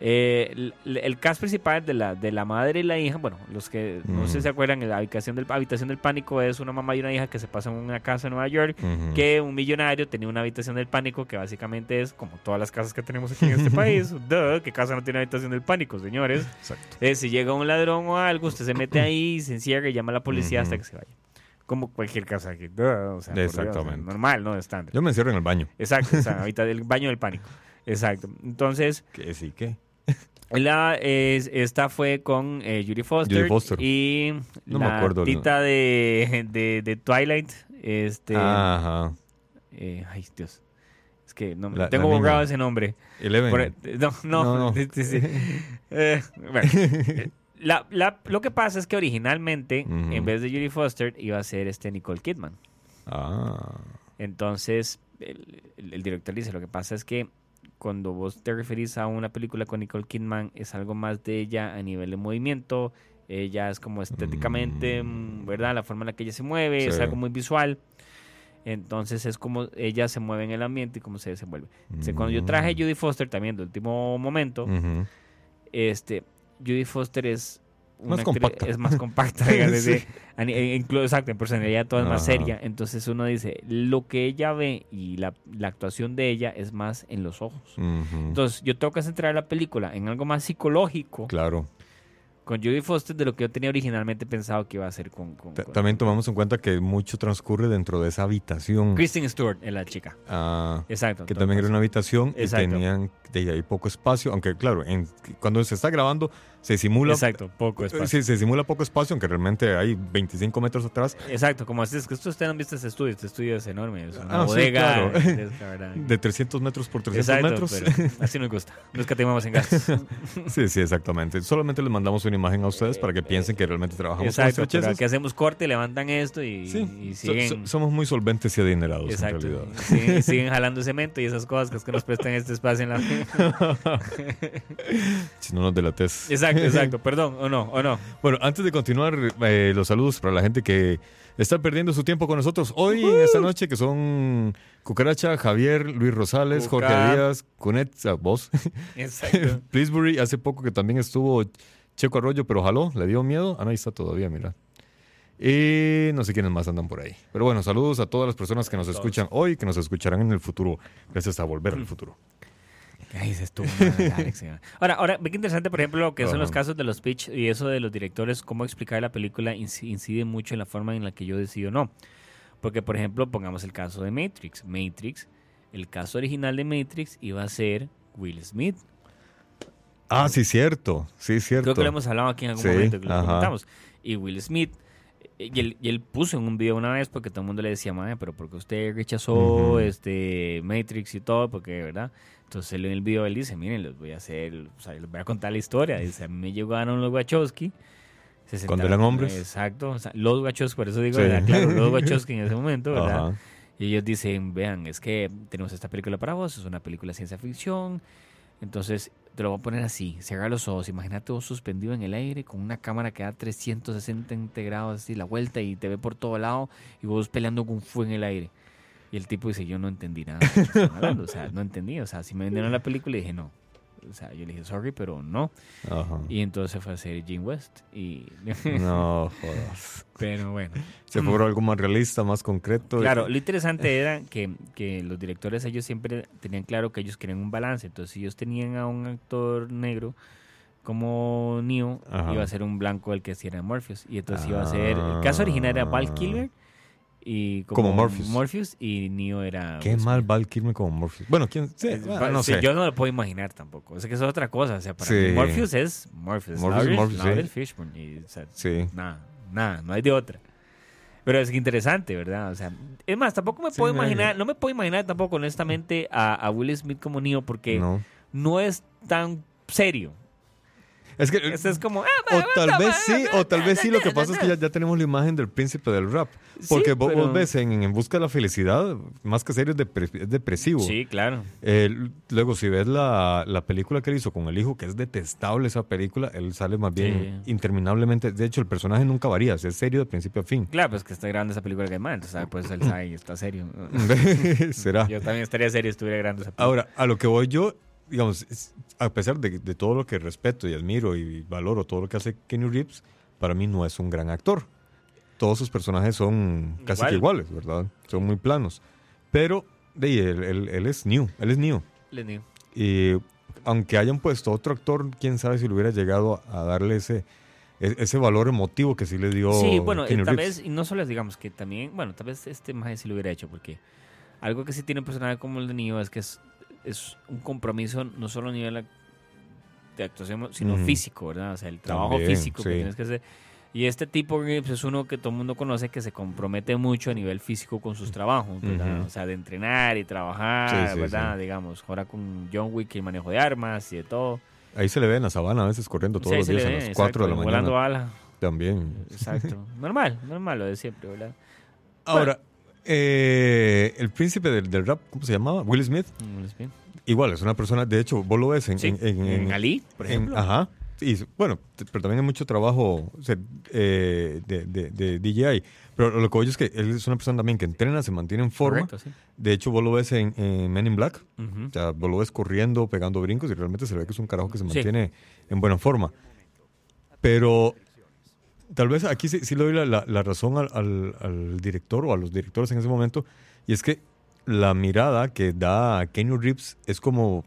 Eh, el, el cast principal de la, de la madre y la hija, bueno, los que no sé si Mm. se acuerdan, la habitación del, habitación del pánico es una mamá y una hija que se pasan en una casa en Nueva York que un millonario tenía una habitación del pánico que básicamente es como todas las casas que tenemos aquí en este *laughs* país. Duh, ¿Qué casa no tiene habitación del pánico, señores? Exacto. Eh, si llega un ladrón o algo, usted se mete ahí, se encierra y llama a la policía hasta que se vaya. Como cualquier casa aquí. Duh, o sea, Dios, Exactamente. normal, ¿no? Estándar. Yo me encierro en el baño. Exacto, o sea, *laughs* ahorita el baño del pánico. Exacto. Entonces, Que sí, que. La, es- esta fue con eh, Judy Foster, Judy Foster. y No me la acuerdo el- tita de, de, de Twilight. Este, Ajá. eh, ay, Dios. Es que no, La- tengo la borrado ese nombre. Eleven. Por- no, no, *laughs* sí, bueno, *laughs* la- lo que pasa es que originalmente, en vez de Judy Foster, iba a ser este Nicole Kidman. Ah. Entonces, el, el- el director dice, lo que pasa es que cuando vos te referís a una película con Nicole Kidman, es algo más de ella a nivel de movimiento, ella es como estéticamente, Mm. mm, ¿verdad? La forma en la que ella se mueve, es algo muy visual. Entonces es como ella se mueve en el ambiente y cómo se desenvuelve. Entonces, Cuando yo traje a Mm. Judy Foster también de último momento, este, Judy Foster es Más compacta. es más compacta, *laughs* Sí. ni- e- incluso, exacto, en personalidad toda es más seria. Entonces uno dice, lo que ella ve y la, la actuación de ella es más en los ojos. Entonces yo tengo que centrar la película en algo más psicológico, Claro. con Judy Foster de lo que yo tenía originalmente pensado que iba a hacer con, con, Ta- con- También tomamos en cuenta que mucho transcurre dentro de esa habitación. Kristen Stewart, es la chica. ah, Exacto. que también era una habitación y Exacto. tenían de ahí poco espacio, aunque claro, en- cuando se está grabando se simula Exacto, poco espacio. Sí, se simula poco espacio, aunque realmente hay 25 metros atrás. Exacto, como así es que esto ustedes han visto este estudio, este estudio es enorme, es una Ah, sí, bodega. claro. es. *laughs* De 300 metros por 300 Exacto, metros. pero así nos gusta. No escatimamos en gastos. *laughs* Sí, sí, exactamente. Solamente les mandamos una imagen a ustedes para que piensen que realmente trabajamos Exacto, con pero aquí hacemos corte, levantan esto y, Sí, siguen. so- somos muy solventes y adinerados Exacto. en realidad. siguen, *laughs* siguen jalando cemento y esas cosas que, es que nos prestan este espacio en la. Si no nos delates. exacto, *laughs* exacto. Perdón, o no, o no. Bueno, antes de continuar, eh, los saludos para la gente que está perdiendo su tiempo con nosotros hoy en esta noche, que son Cucaracha, Javier, Luis Rosales, Cuca. Jorge Díaz, Cunet, ah, vos, *laughs* Exacto. *laughs* Plisbury, hace poco que también estuvo Checo Arroyo, pero jaló, le dio miedo. Ah, no, ahí está todavía, mira. Y no sé quiénes más andan por ahí. Pero bueno, saludos a todas las personas que nos escuchan hoy, que nos escucharán en el futuro, gracias a Volver al Futuro. Se estuvo Alex. Ahora, ahora, ve que interesante, por ejemplo, lo que son los casos de los pitch y eso de los directores, cómo explicar la película inci- incide mucho en la forma en la que yo decido no. Porque, por ejemplo, pongamos el caso de Matrix. Matrix, el caso original de Matrix iba a ser Will Smith. Ah, sí, cierto. Sí, cierto. Creo que lo hemos hablado aquí en algún Sí, momento, que lo comentamos. Y Will Smith, y él, y él puso en un video una vez porque todo el mundo le decía, madre, pero porque usted rechazó este Matrix y todo, porque, ¿verdad? Entonces él en el video él dice, miren, les voy a hacer, o sea, les voy a contar la historia. Dice, a mí me llegaron los Wachowski. se Cuando eran hombres. Exacto, o sea, los Wachowski, por eso digo, Sí. ¿verdad? claro, los *laughs* Wachowski en ese momento, ¿verdad? Y ellos dicen, vean, es que tenemos esta película para vos, es una película de ciencia ficción. Entonces, te lo voy a poner así, cierra los ojos, imagínate vos suspendido en el aire con una cámara que da 360 grados así la vuelta y te ve por todo lado y vos peleando con fuego en el aire. Y el tipo dice, yo no entendí nada. de lo que están hablando", O sea, no entendí. O sea, si me vendieron la película y dije, no. O sea, yo le dije, sorry, pero no. Ajá. Y entonces fue a hacer Jim West. Y... *laughs* No, jodas. pero bueno. Se fue por algo más realista, más concreto. Claro, lo interesante era que, que los directores ellos siempre tenían claro que ellos querían un balance. Entonces, si ellos tenían a un actor negro como Neo, Ajá. iba a ser un blanco el que hiciera Morpheus. Y entonces iba a ser... El caso original era Val Kilmer. Y Como Morpheus. y Neo era... Qué mal Smith. Val Kilmer como Morpheus. Bueno, quién sí, Es- bueno, no sí, sé. Yo no lo puedo imaginar tampoco. O sea, que eso es otra cosa. O sea, para mí Morpheus es Morpheus. Morpheus Lawrence- Morpheus, sí. Fishburne. Y, o sea, Sí. Nada, nada, no hay de otra. Pero es que interesante, ¿verdad? O sea, es más, tampoco me puedo imaginar, no. no me puedo imaginar tampoco honestamente a, a Will Smith como Neo porque no. No. es tan serio. Es que. Eso es como... ah, O tal vez sí, o tal vez sí. Lo que pasa es que ya, ya tenemos la imagen del príncipe del rap. Porque Sí, vos, pero- vos ves en, en Busca de la Felicidad, más que serio, es, es depresivo. Sí, claro. Eh, luego, si ves la, la película que él hizo con el hijo, que es detestable esa película, él sale más bien Sí. interminablemente. De hecho, el personaje nunca varía, es serio de principio a fin. Claro, pues que está grabando esa película que más, entonces ah, pues él *laughs* sabe y está serio. *laughs* Será. Yo también estaría serio si estuviera grabando esa película. Ahora, a lo que voy yo, digamos, es- a pesar de, de todo lo que respeto y admiro y valoro todo lo que hace Kenny Reeves, para mí no es un gran actor. Todos sus personajes son casi Igual. que iguales, ¿verdad? Son muy planos. Pero de él, él- él es new, él es new. Les digo. Y aunque hayan puesto otro actor, quién sabe si le hubiera llegado a, darle ese, e- ese valor emotivo que sí le dio Sí, bueno, eh, Keanu tal Reeves. vez, y no solo es, digamos, que también, bueno, tal vez este más sí lo hubiera hecho, porque algo que sí tiene un personaje como el de Neo es que es, es un compromiso no solo a nivel de actuación, sino Ujú. físico, ¿verdad? O sea, el trabajo También, físico que sí. tienes que hacer. Y este tipo es uno que todo el mundo conoce que se compromete mucho a nivel físico con sus trabajos, ¿verdad? Ujú. O sea, de entrenar y trabajar, Sí, sí, ¿verdad? sí. Digamos, ahora con John Wick y el manejo de armas y de todo. Ahí se le ve en la sabana a veces corriendo todos los días le a ve, las 4 de la mañana. Volando bala. También. Exacto. normal, normal lo de siempre, ¿verdad? Ahora, eh, el príncipe del, del rap, ¿cómo se llamaba? Will Smith. Mm, es bien. Igual, es una persona, de hecho, vos lo ves en... Sí, en, en- Ali, por ejemplo. ajá. Y, bueno, pero también hay mucho trabajo o sea, eh, de, de, de DJI. Pero lo que oye es que él es una persona también que entrena, se mantiene en forma. Correcto, sí. De hecho, vos lo ves en, en Men in Black. Ujú. O sea, vos lo ves corriendo, pegando brincos y realmente se ve que es un carajo que se Sí. mantiene en buena forma. Pero tal vez aquí sí, sí le doy la, la- la razón al, al- al director o a los directores en ese momento. Y es que la mirada que da Kenny Reeves es como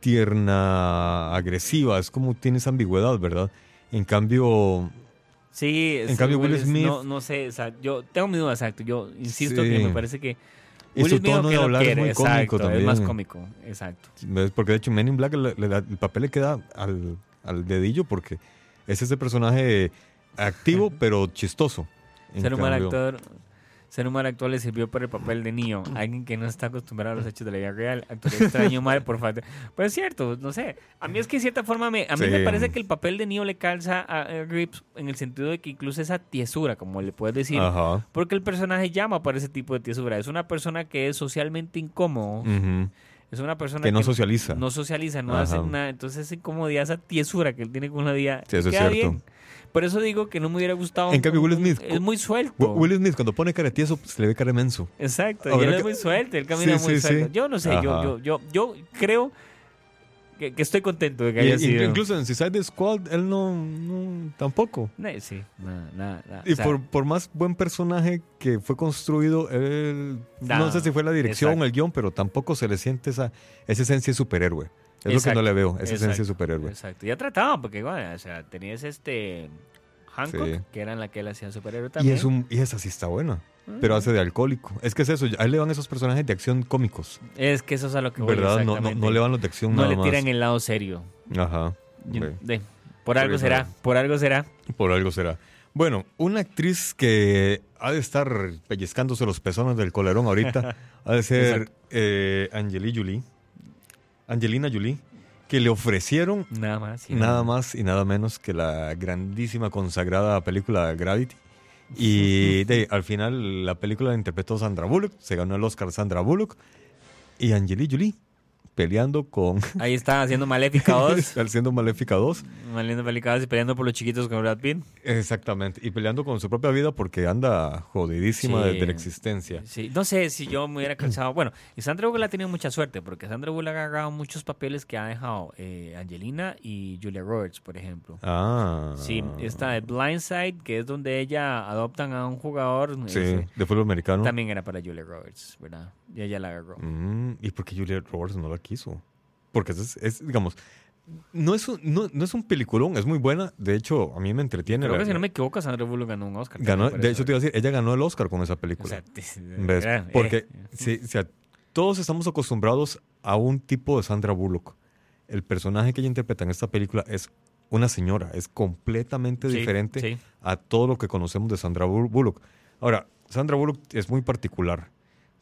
tierna, agresiva, es como tiene esa ambigüedad, ¿verdad? En cambio, Sí, En sí, cambio, Will Smith- No, no sé, exacto. Yo tengo mi duda, exacto. Yo insisto Sí. que me parece que. Y Will su Smith tono de hablar es muy cómico exacto, Es más también. cómico, exacto. porque de hecho Men in Black le- le el papel le queda al, al dedillo porque es ese personaje activo *laughs* pero chistoso. Ser un mal actor. Ser un mal actor le sirvió para el papel de Neo. Alguien que no está acostumbrado a los hechos de la vida real. Actor extraño *laughs* mal por falta. Pues es cierto, no sé. A mí es que de cierta forma me, a mí Sí. me parece que el papel de Neo le calza a, Reeves en el sentido de que incluso esa tiesura, como le puedes decir, Ajá. porque el personaje llama para ese tipo de tiesura. Es una persona que es socialmente incómodo. Es una persona Que no socializa. No socializa, no Ajá. hace nada. Entonces esa incomodidad, esa tiesura que él tiene con la vida, Sí, eso es cierto. bien. Por eso digo que no me hubiera gustado. En cambio, Will Smith, Es muy suelto. Wi- Will Smith cuando pone cara tieso pues, se le ve cara menso. Exacto, y él es muy suelto, él camina Sí, muy sí, suelto. sí. Yo no sé, yo, yo, yo, yo creo que, que estoy contento de que haya sido. incluso en Suicide Squad él no, no- tampoco. Sí, nada, nada. Y O sea, por, por más buen personaje que fue construido, él, No, no sé si fue la dirección o el guion, pero tampoco se le siente esa, esa esencia de superhéroe. Es lo que Exacto, no le veo, esa esencia de exacto, superhéroe. Exacto, ya trataban, porque bueno, o sea, tenías este Hancock, Sí. que era en la que él hacía superhéroe Y, también. es un, y esa sí está buena, Ah. pero hace de alcohólico. Es que es eso, a él le van esos personajes de acción cómicos, Es que eso es a lo que voy, ¿verdad? No, no, no le van los de acción No nada le tiran más. el lado serio. Ajá. Yo- de- por algo será, por algo será. Por algo será. Bueno, una actriz que ha de estar pellizcándose los pezones del colerón ahorita, *laughs* ha de ser Exacto. eh, Angeli Jolie, Angelina Jolie, que le ofrecieron Nada más. y nada más y nada menos que la grandísima consagrada película Gravity. Y de, al final la película la interpretó Sandra Bullock, se ganó el Oscar Sandra Bullock y Angeli Jolie peleando con Ahí está haciendo Maléfica 2. *laughs* haciendo Maléfica 2. Maliendo Pelicadas y peleando por los chiquitos con Brad Pitt. Exactamente, y peleando con su propia vida porque anda jodidísima Sí. de, de la existencia. Sí, no sé si yo me hubiera cansado. Bueno, y Sandra Bullock ha tenido mucha suerte porque Sandra Bullock ha agarrado muchos papeles que ha dejado eh, Angelina y Julia Roberts, por ejemplo. Ah. Sí, está de Blindside, que es donde ella adoptan a un jugador. Sí, ese, de fútbol americano. También era para Julia Roberts, ¿verdad? Y ella la agarró. Mm, ¿Y por qué Julia Roberts no la quiso? Porque es, es, digamos, no es, un, no, no es un peliculón, es muy buena. De hecho, a mí me entretiene. Creo que si no me equivoco, Sandra Bullock ganó un Oscar. ganó, de hecho, te iba a decir, ella ganó el Oscar con esa O película. sea, te- ¿Ves? eh, Porque o sea, todos estamos acostumbrados a un tipo de Sandra Bullock. El personaje que ella interpreta en esta película es una señora, es completamente Sí, diferente sí. a todo lo que conocemos de Sandra Bull- Bullock. Ahora, Sandra Bullock es muy particular,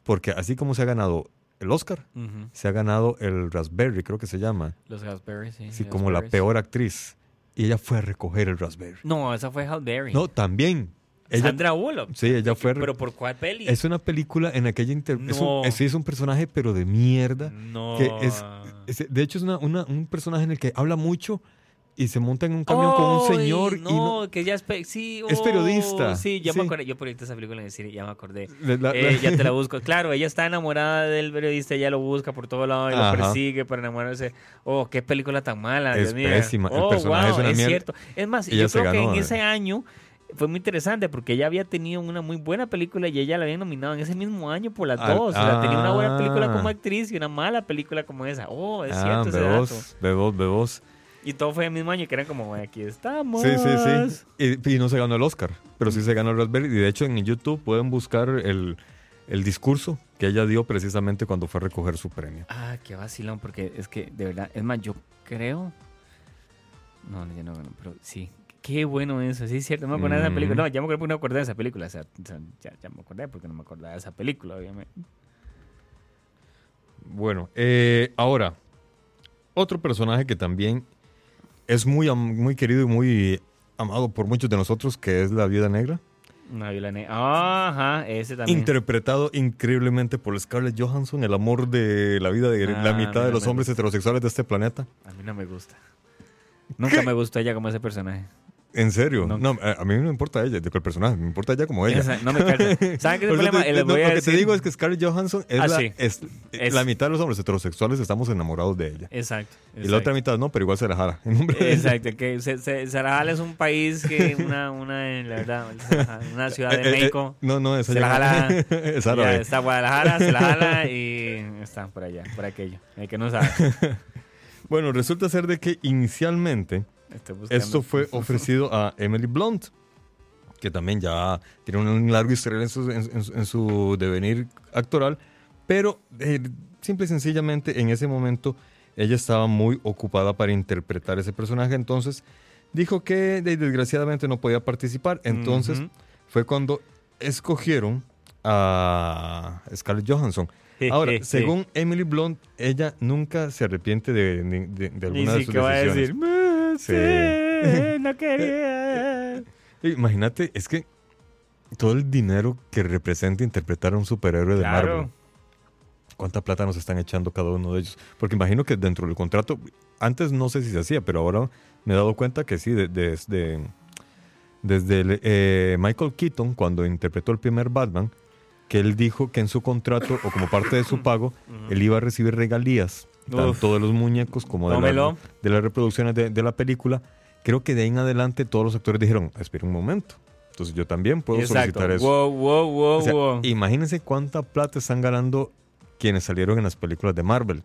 porque así como se ha ganado el Oscar, se ha ganado el Raspberry, creo que se llama, Los Raspberries, sí. sí, como la peor actriz. Y ella fue a recoger el Raspberry. No, esa fue Halle Berry. No, también. Ella, Sandra Bullock. sí, ella fue ¿Pero por cuál peli? Es una película en la que ella inter- es, un, es, es un personaje, pero de mierda. No. Que es, es- de hecho, es una- una- un personaje en el que habla mucho y se monta en un camión con un ¡Ay, señor y No, no- que ya es. pe- Sí, Es oh, periodista, Sí, ya sí. me acordé. Yo proyecté esa película en el cine, ya me acordé. La- la- Eh, ya te la *laughs* busco. Claro, ella está enamorada del periodista, ella lo busca por todo lado y Ajá. lo persigue para enamorarse. Oh, qué película tan mala. Es Dios pésima, el Oh, personaje wow, es una mierda. cierto. Es más, Ella yo creo que en eh. ese año fue muy interesante porque ella había tenido una muy buena película y ella la había nominado en ese mismo año por las dos. O sea, tenía una buena película ah. como actriz y una mala película como esa. Oh, es Ah, cierto ese dato. bebos, bebos, bebos. Y todo fue el mismo año que eran como, "Bueno, aquí estamos. Sí, sí, sí. Y, y no se ganó el Oscar, pero sí se ganó el Raspberry. Y de hecho, en YouTube pueden buscar el, el discurso que ella dio precisamente cuando fue a recoger su premio. Ah, qué vacilón, porque es que, de verdad, es más, yo creo... No, ya no, no, pero sí. Qué bueno eso, sí, es cierto. No me acordaba de esa Mm. película. No, ya me acordé porque no me acordé de esa película. O sea, o sea, ya, ya me acordé porque no me acordaba de esa película, obviamente. Bueno, eh, ahora, otro personaje que también es muy, muy querido y muy amado por muchos de nosotros, que es la Viuda Negra, negra. Ah, ajá, ese también. interpretado increíblemente por Scarlett Johansson, el amor de la vida de Ah, la a mí mitad de los hombres gusta. heterosexuales de este planeta. A mí no me gusta. Nunca me gustó ella como ese personaje. ¿En serio? No. No, a mí no me importa ella, de el personaje, me importa ella como ella. Esa- no me. *laughs* ¿Saben qué es el problema? te- Les no, voy a lo que te digo es que Scarlett Johansson es, Ah, la, sí. es- Es- la mitad de los hombres heterosexuales estamos enamorados de ella. Exacto. Y la otra mitad no, pero igual se la jala. Exacto, que se, se, Sarajala es un país que *laughs* una, una, la verdad, una ciudad Eh, de eh, México. eh, no, no, esa se la jala. *laughs* Ya está Guadalajara, se la jala y está por allá, por aquello. El que no sabe. Bueno, resulta ser de que inicialmente. Esto fue *laughs* ofrecido a Emily Blunt, que también ya tiene un largo historial en su, en- en su- en su devenir actoral, pero eh, simple y sencillamente en ese momento ella estaba muy ocupada para interpretar ese personaje, entonces dijo que de- desgraciadamente no podía participar, entonces fue cuando escogieron a Scarlett Johansson. *laughs* Ahora, según Emily Blunt, ella nunca se arrepiente de, de- de- de Y alguna de sus que va a decisiones. decir, "Me Sí. no *laughs* quería. Imagínate, es que todo el dinero que representa interpretar a un superhéroe de Claro. Marvel. ¿Cuánta plata nos están echando cada uno de ellos? Porque imagino que dentro del contrato, antes no sé si se hacía, pero ahora me he dado cuenta que sí, de- desde, desde el, eh, Michael Keaton, cuando interpretó el primer Batman, que él dijo que en su contrato o como parte de su *coughs* pago, él iba a recibir regalías. Tanto de los muñecos como de, Tómelo. la- de las reproducciones de, de la película. Creo que de ahí en adelante todos los actores dijeron, espera un momento. Entonces yo también puedo Exacto. solicitar eso. Wow, wow, wow, O sea, wow. imagínense cuánta plata están ganando quienes salieron en las películas de Marvel,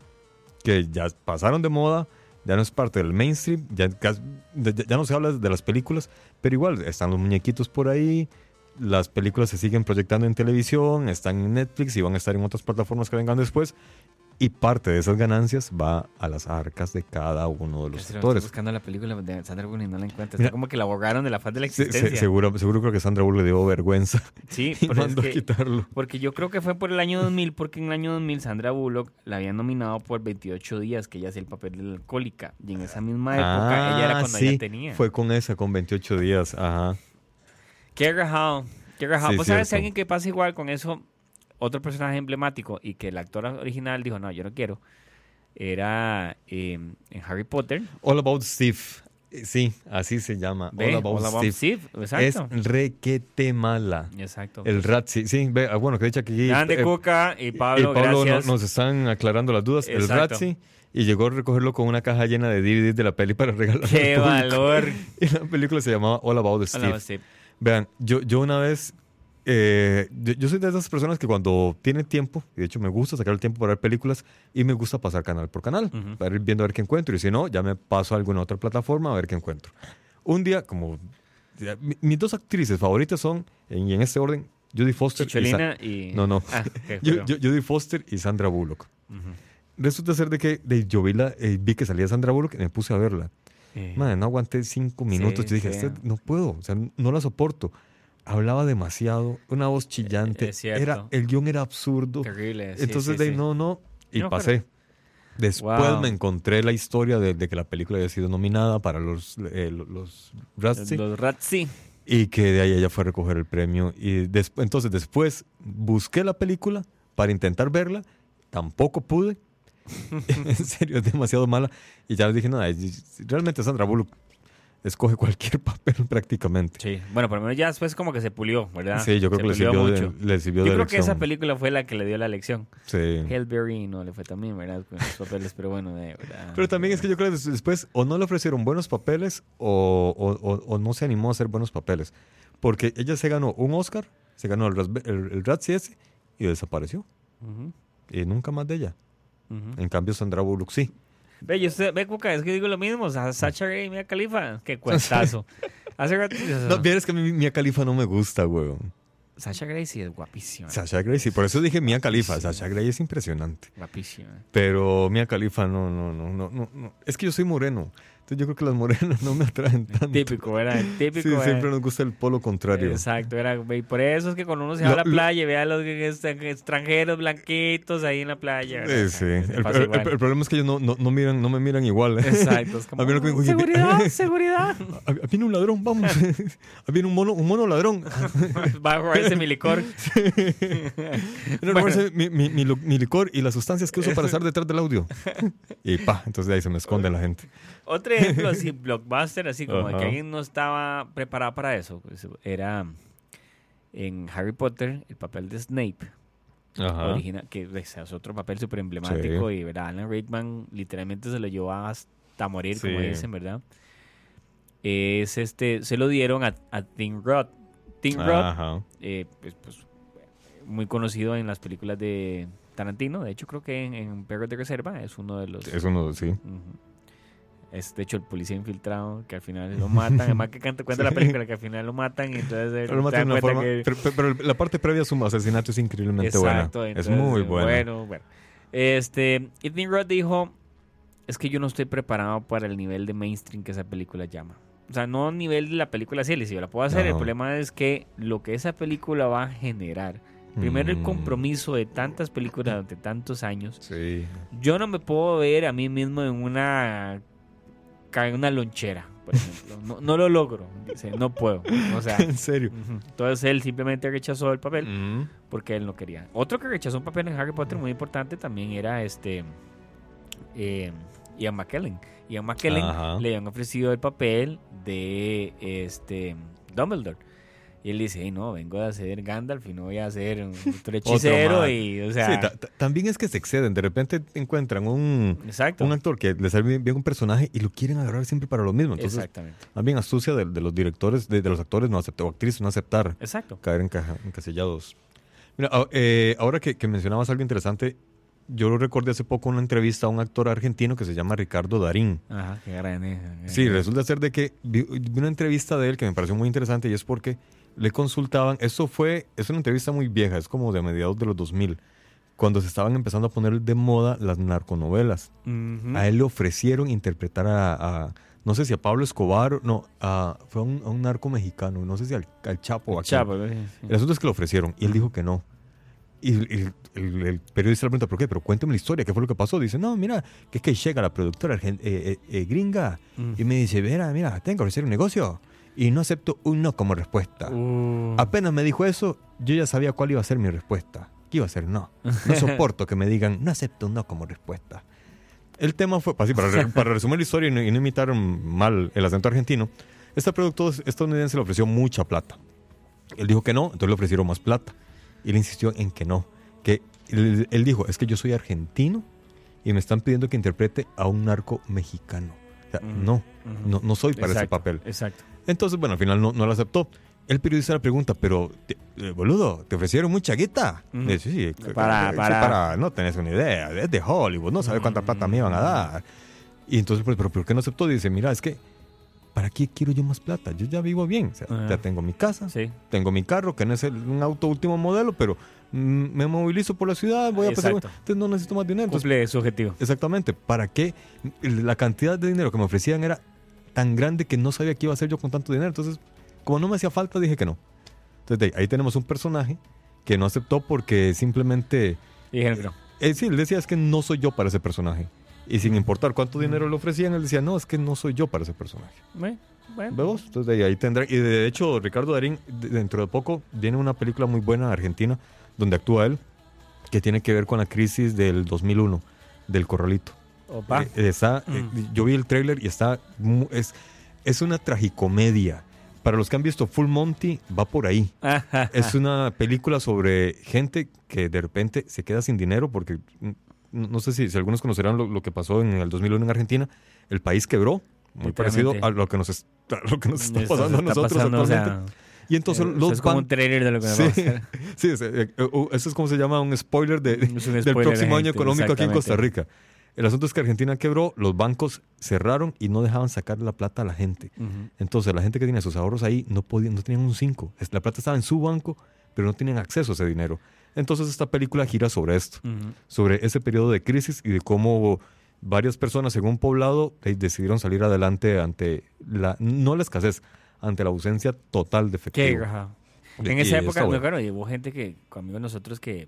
que ya pasaron de moda, ya no es parte del mainstream, ya, cas- ya- ya no se habla de las películas, pero igual están los muñequitos por ahí, las películas se siguen proyectando en televisión, están en Netflix y van a estar en otras plataformas que vengan después, y parte de esas ganancias va a las arcas de cada uno de los Estoy actores. buscando la película de Sandra Bullock y no la encuentro. Mira. Está como que la borraron de la faz de la Se- se- existencia. seguro, seguro creo que Sandra Bullock le dio vergüenza Sí, *laughs* y pero es a quitarlo. porque yo creo que fue por el año 2000, porque en el año 2000 Sandra Bullock la habían nominado por 28 días, que ella hacía el papel de la alcohólica. Y en esa misma época, ella era Ah, cuando sí, ella tenía. Fue con esa, con 28 días. Ajá. Qué rajado. Qué rajado. Sí, ¿Vos sabes si alguien que pasa igual con eso, otro personaje emblemático y que el actor original dijo, no, yo no quiero? Era eh, en Harry Potter. All About Steve. Eh, Sí, así se llama. Ve, All About All About Steve. Steve, Exacto. Es requete mala. Exacto. El rat, sí, sí, ve, ah, bueno, que dicha que aquí. Grande eh, Cuca y y Pablo, Pablo no- gracias. nos están aclarando las dudas. El. Ratzi y llegó a recogerlo con una caja llena de DVDs de la peli para regalar. Qué al valor. *laughs* Y la película se llamaba All About Steve. Hola, Steve. Vean, yo, yo una vez, eh, yo, soy de esas personas que cuando tiene tiempo, y de hecho me gusta sacar el tiempo para ver películas y me gusta pasar canal por canal, para ir viendo a ver qué encuentro. Y si no, ya me paso a alguna otra plataforma a ver qué encuentro. Un día, como ya, mis dos actrices favoritas son, en- y en este orden, Judy Foster y Sa- Chicholina y... No, no. Ah, *laughs* Judy Foster y Sandra Bullock. Resulta ser de que de, yo vi, la, eh, vi que salía Sandra Bullock y me puse a verla. Eh, Madre, no aguanté cinco minutos. Sí, yo dije, sí. "Este- no puedo, o sea, no la soporto. Hablaba demasiado, una voz chillante. Es era, el guion era absurdo. terrible. sí, Entonces, sí, de sí. no, no. Y me pasé. Después Wow. me encontré la historia de, de que la película había sido nominada para los, eh, los, Razzie Los Razzie. y que de ahí ella fue a recoger el premio. Y desp- entonces después busqué la película para intentar verla, tampoco pude. *laughs* en serio, es demasiado mala. Y ya les dije, nada, realmente Sandra Bullock escoge cualquier *laughs* papel prácticamente. Sí. Bueno, por lo menos ya después como que se pulió, ¿verdad? Sí, yo creo Se que le sirvió, de, le sirvió Yo de creo que esa película fue la que le dio la lección. Sí. Hellberry no le fue también, ¿verdad? Con sus papeles, pero bueno, de verdad. Pero también es que yo creo que des- después o no le ofrecieron buenos papeles o, o- o- o no se animó a hacer buenos papeles. Porque ella se ganó un Oscar, se ganó el, el, el Razzie ese y desapareció. Y nunca más de ella. En cambio, Sandra Bullock sí. Ve, yo ve, Cuca, es que digo lo mismo. Sa- Sacha Grey y Mia Khalifa. Qué cuentazo. *laughs* Hace rato... No, vieres que a mí Mia Khalifa no me gusta, weón. Sasha Grey sí es guapísima. Sasha Grey, sí. Por eso dije Mia Khalifa. Sasha Grey es impresionante. Guapísima. Pero Mia Khalifa no, no, no, no, no. Es que yo soy moreno. Entonces yo creo que las morenas *laughs* no me atraen tanto. Típico, ¿verdad? Típico. Sí, siempre nos gusta el polo contrario. Exacto, era, y por eso es que cuando uno se Lo- va a la playa y ve a los extran- extranjeros blanquitos ahí en la playa. ¿verdad? Sí, sí. El, problema es que ellos no, no, no miran, no me miran igual. Exacto, es *laughs* como, me- seguridad, *laughs* seguridad. Viene un ladrón, vamos. Viene un mono, un mono ladrón. Va a robarse mi licor. A robarse mi, mi- mi lu- mi licor y las sustancias que uso para estar detrás del audio. Y pa, entonces de ahí se me esconde la gente. Otro ejemplo así, blockbuster, así como de que alguien no estaba preparado para eso, pues, era en Harry Potter el papel de Snape. Ajá. original, que pues, es otro papel súper emblemático y ¿verdad? Alan Rickman literalmente se lo llevó hasta morir, como dicen, ¿verdad? Es este, se lo dieron a, a Tim Roth. Tim Roth, eh, pues, pues, muy conocido en las películas de Tarantino, de hecho creo que en, en Perros de Reserva es uno de los... Es uno, sí. Ujú. Es de hecho el policía infiltrado que al final lo matan. Además que canta, cuenta la película que al final lo matan y entonces Pero, lo se matan da de una cuenta forma- que- pero- pero- pero la parte previa a su asesinato es increíblemente Exacto, buena. Es entonces, muy buena. Bueno, bueno. Este, Ethan Roth dijo, es que yo no estoy preparado para el nivel de mainstream que esa película llama. O sea, no nivel de la película Cielo, si yo la puedo hacer, el problema es que lo que esa película va a generar, primero el Mm, compromiso de tantas películas durante tantos años, Sí. yo no me puedo ver a mí mismo en una, ca- en una lonchera, por ejemplo. No, no lo logro, dice, no puedo. O sea, *laughs* en serio. entonces él simplemente rechazó el papel Mm. porque él no quería. Otro que rechazó un papel en Harry Potter muy importante también era este eh, Ian McKellen. Ian McKellen Ajá. le habían ofrecido el papel de este Dumbledore. Y él dice, "Ey, no, vengo de hacer Gandalf y no voy a hacer un *laughs* otro hechicero y, o sea, Sí, ta- ta- también es que se exceden. De repente encuentran un, exacto. un actor que le sale bien, bien un personaje y lo quieren agarrar siempre para lo mismo. Entonces, Exactamente. bien astucia de, de los directores, de, de los actores no aceptar, o actrices no aceptar Exacto. caer encaja- encasillados. Mira, eh, ahora que, que mencionabas algo interesante, yo lo recordé hace poco una entrevista a un actor argentino que se llama Ricardo Darín. Ajá, qué gran. eh, Sí, eh, resulta ser de que vi, vi una entrevista de él que me pareció muy interesante y es porque le consultaban, esto fue, es una entrevista muy vieja, es como de mediados de los 2000, cuando se estaban empezando a poner de moda las narconovelas. A él le ofrecieron interpretar a, a- no sé si a Pablo Escobar, no, a, fue a un, a un narco mexicano, no sé si al, al Chapo quién. Chapo, sí. El asunto es que lo ofrecieron y él dijo que no. Y el, el- el- el periodista le pregunta, ¿por qué? Pero cuéntame la historia, ¿qué fue lo que pasó? Dice, no, mira, que es que llega la productora eh, eh, eh, gringa Mm. y me dice, mira, mira, tengo que ofrecer un negocio y no acepto un no como respuesta. Uh, Apenas me dijo eso, yo ya sabía cuál iba a ser mi respuesta. Que iba a ser no. No *laughs* soporto que me digan, no acepto un no como respuesta. El tema fue, así, para, *laughs* para resumir la historia y no, y no imitar mal el acento argentino, este producto estadounidense le ofreció mucha plata. Él dijo que no, entonces le ofrecieron más plata. Y él insistió en que no. Que él, él dijo, es que yo soy argentino y me están pidiendo que interprete a un narco mexicano. O sea, Ujú, no, ujú. no, no soy para ese Exacto, papel. Exacto. Entonces, bueno, al final no, no lo aceptó. El periodista le pregunta, pero, te- eh, boludo, ¿te ofrecieron mucha guita? Dice, sí, sí, Para- sí, para- para- No tenés una idea, es de Hollywood, no sabes cuánta plata me iban a dar. Y entonces, pues, ¿pero por qué no aceptó? Dice, mira, es que, ¿para qué quiero yo más plata? Yo ya vivo bien, o sea, Ajá. ya tengo mi casa, Sí. tengo mi carro, que no es el- un auto último modelo, pero mm, me movilizo por la ciudad, voy a pasar, entonces no necesito más dinero. Entonces, Cumple su objetivo. Exactamente. ¿Para qué? La cantidad de dinero que me ofrecían era tan grande que no sabía qué iba a hacer yo con tanto dinero. Entonces, como no me hacía falta, dije que no. Entonces, de ahí, tenemos un personaje que no aceptó porque simplemente... Y dijeron que no. eh, sí, él decía, es que no soy yo para ese personaje. Y sin importar cuánto dinero le ofrecían, él decía, no, es que no soy yo para ese personaje. Bueno, bueno. ¿Vemos? Entonces, de ahí, ahí tendrá... Y de hecho, Ricardo Darín, de- dentro de poco, viene una película muy buena argentina donde actúa él, que tiene que ver con la crisis del 2001, del corralito. Opa. Eh, está, eh, Mm. yo vi el tráiler y está es, es una tragicomedia. Para los que han visto Full Monty, va por ahí. Es una película sobre gente que de repente se queda sin dinero porque mm, no, sé si, si algunos conocerán lo, lo que pasó en el 2001 en Argentina. El país quebró, muy parecido a lo que nos, es- a lo que nos está pasando a nosotros pasando, o sea, actualmente. y entonces eh, los es como un trailer de lo que Sí, va a hacer. sí, es, eh, eh, eso es como se llama un spoiler de, del próximo año económico aquí en Costa. Rica. El asunto es que Argentina quebró, los bancos cerraron y no dejaban sacar la plata a la gente. Entonces la gente que tenía sus ahorros ahí no podían, no tenían un 5. La plata estaba en su banco, pero no tenían acceso a ese dinero. Entonces esta película gira sobre esto, sobre ese periodo de crisis y de cómo varias personas en un poblado eh, decidieron salir adelante ante la, no la escasez, ante la ausencia total de Qué, efectivo. ajá. Y- En esa época, bueno. claro, y hubo gente que, con amigos nosotros que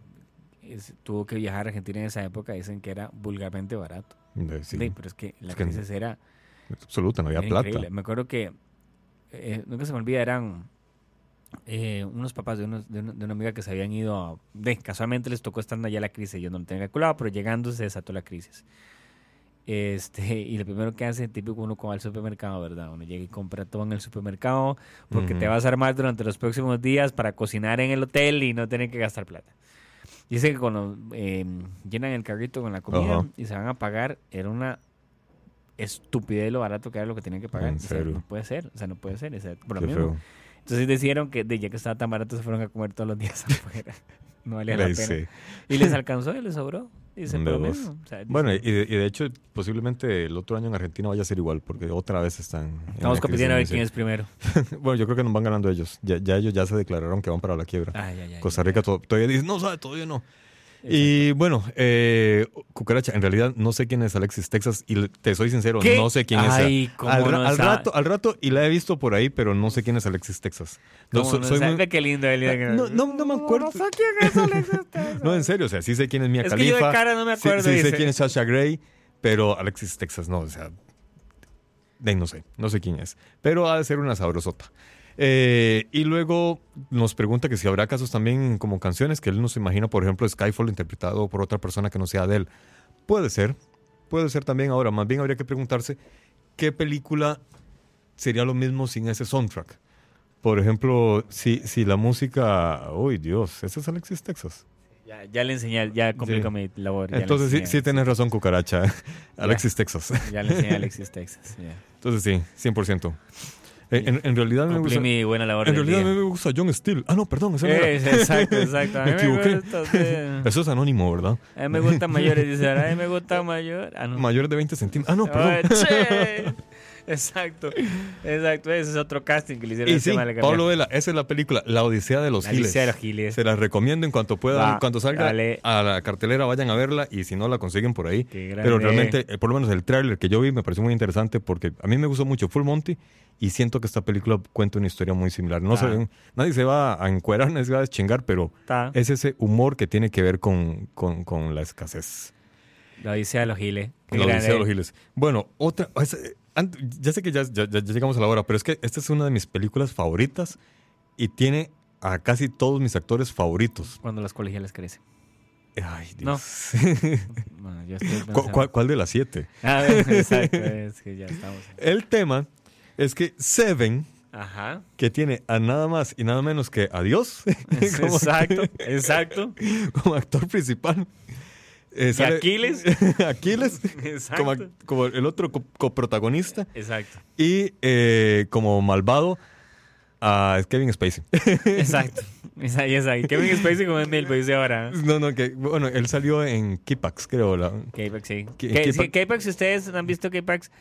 es- tuvo que viajar a Argentina en esa época, dicen que era vulgarmente barato. Sí, Sí, pero es que la Es que crisis era, absoluta, no había plata. increíble. Me acuerdo que, eh, nunca se me olvida, eran eh, unos papás de, unos- de, una, de una amiga que se habían ido, a- de, casualmente les tocó estando allá la crisis, yo no lo tenía calculado, pero llegando se desató la crisis. Este, *laughs* y lo primero que hace, típico uno como al supermercado, ¿verdad? Uno llega y compra todo en el supermercado porque te vas a armar durante los próximos días para cocinar en el hotel y no tener que gastar plata. Dice que cuando eh, llenan el carrito con la comida y se van a pagar, era una estupidez lo barato que era lo que tenían que pagar. No puede ser, o sea, no puede ser. o sea, por lo mismo. Entonces decidieron que de ya que estaba tan barato se fueron a comer todos los días *laughs* afuera. No valía la pena. sí. Y les *laughs* alcanzó y les sobró. Dice Número por lo dos. mismo. O sea, dice- Bueno, y de, y de hecho, posiblemente el otro año en Argentina vaya a ser igual, porque otra vez están. estamos compitiendo a ver quién es primero. *laughs* Bueno, yo creo que nos van ganando ellos. Ya, ya ellos ya se declararon que van para la quiebra. Ay, ay, ay, Costa Rica to- todavía dice, no sabe, todavía no. Y bueno, eh, Cucaracha, en realidad no sé quién es Alexis Texas y te soy sincero, ¿Qué? no sé quién Ay, es. Al, no al rato, al rato, y la he visto por ahí, pero no sé quién es Alexis Texas. No, ¿Cómo so- no soy muy- qué lindo él. no, no, no me acuerdo. No sé quién es Alexis *laughs* Texas. No, en serio, o sea, sí sé quién es Mia Es que yo de Khalifa. cara no me sí- acuerdo, Sí, sé dice. quién es Sasha Gray, pero Alexis Texas no, o sea, de ahí no sé, no sé quién es. Pero ha de ser una sabrosota. Eh, y luego nos pregunta que si habrá casos también como canciones que él no se imagina, por ejemplo, Skyfall interpretado por otra persona que no sea de él. Puede ser, puede ser también ahora. Más bien habría que preguntarse qué película sería lo mismo sin ese soundtrack. Por ejemplo, si, si la música... Uy, Dios, ese es Alexis Texas. Ya, ya le enseñé, ya complico Sí. mi labor. ya Entonces sí, sí tienes razón, cucaracha. *laughs* Alexis Texas. Ya le enseñé a Alexis Texas. ya. Entonces sí, 100%. En, en- en realidad me gusta... mi buena labor En realidad a día. mí me gusta John Steele. Ah, no, perdón, ese era. Eh, exacto, *laughs* exacto. A Me equivoqué. gusta, sí. *laughs* Eso es anónimo, ¿verdad? A mí me gustan mayores, *laughs* dice, a mí me gusta mayor. Ah, no. Mayor de 20 centímetros. Ah, no, perdón. *laughs* Exacto, exacto. Ese es otro casting que le hicieron Y sí, de Pablo Vela, esa es la película La Odisea de los La Giles. Odisea de los Giles. Se las recomiendo en cuanto puedan, Va, cuando salga dale. a la cartelera vayan a verla y si no la consiguen por ahí. Pero realmente, eh, por lo menos el tráiler que yo vi me pareció muy interesante porque a mí me gustó mucho Full Monty y siento que esta película cuenta una historia muy similar. No se- nadie se va a encuerar, *laughs* nadie se va a deschingar, pero es ese humor que tiene que ver con, con- con la escasez. La Odisea de los Giles. La Odisea de los Giles. Bueno, otra. es, ya sé que ya, ya- ya llegamos a la hora, pero es que esta es una de mis películas favoritas y tiene a casi todos mis actores favoritos. Cuando las colegiales crecen. Ay, No. Dios. *laughs* Bueno, yo estoy ¿Cu- pensando- cuál, cuál de las siete? A ver, *laughs* exacto, es que ya estamos. El tema es que Seven, Ajá. que tiene a nada más y nada menos que a Dios *laughs* como, Exacto, exacto. como actor principal. Eh, ¿Y Aquiles? *laughs* Aquiles, como, el otro co- coprotagonista. Exacto. Y eh, como malvado a Kevin Spacey. *laughs* Exacto. Exacto. exacto. Kevin Spacey como Emil, pues dice ahora. no, no, que bueno, él salió en Kipax, creo. la- K-Pax, sí. ¿Qué- K- qué sí, pa- K-Pax, si ustedes han visto K-Pax,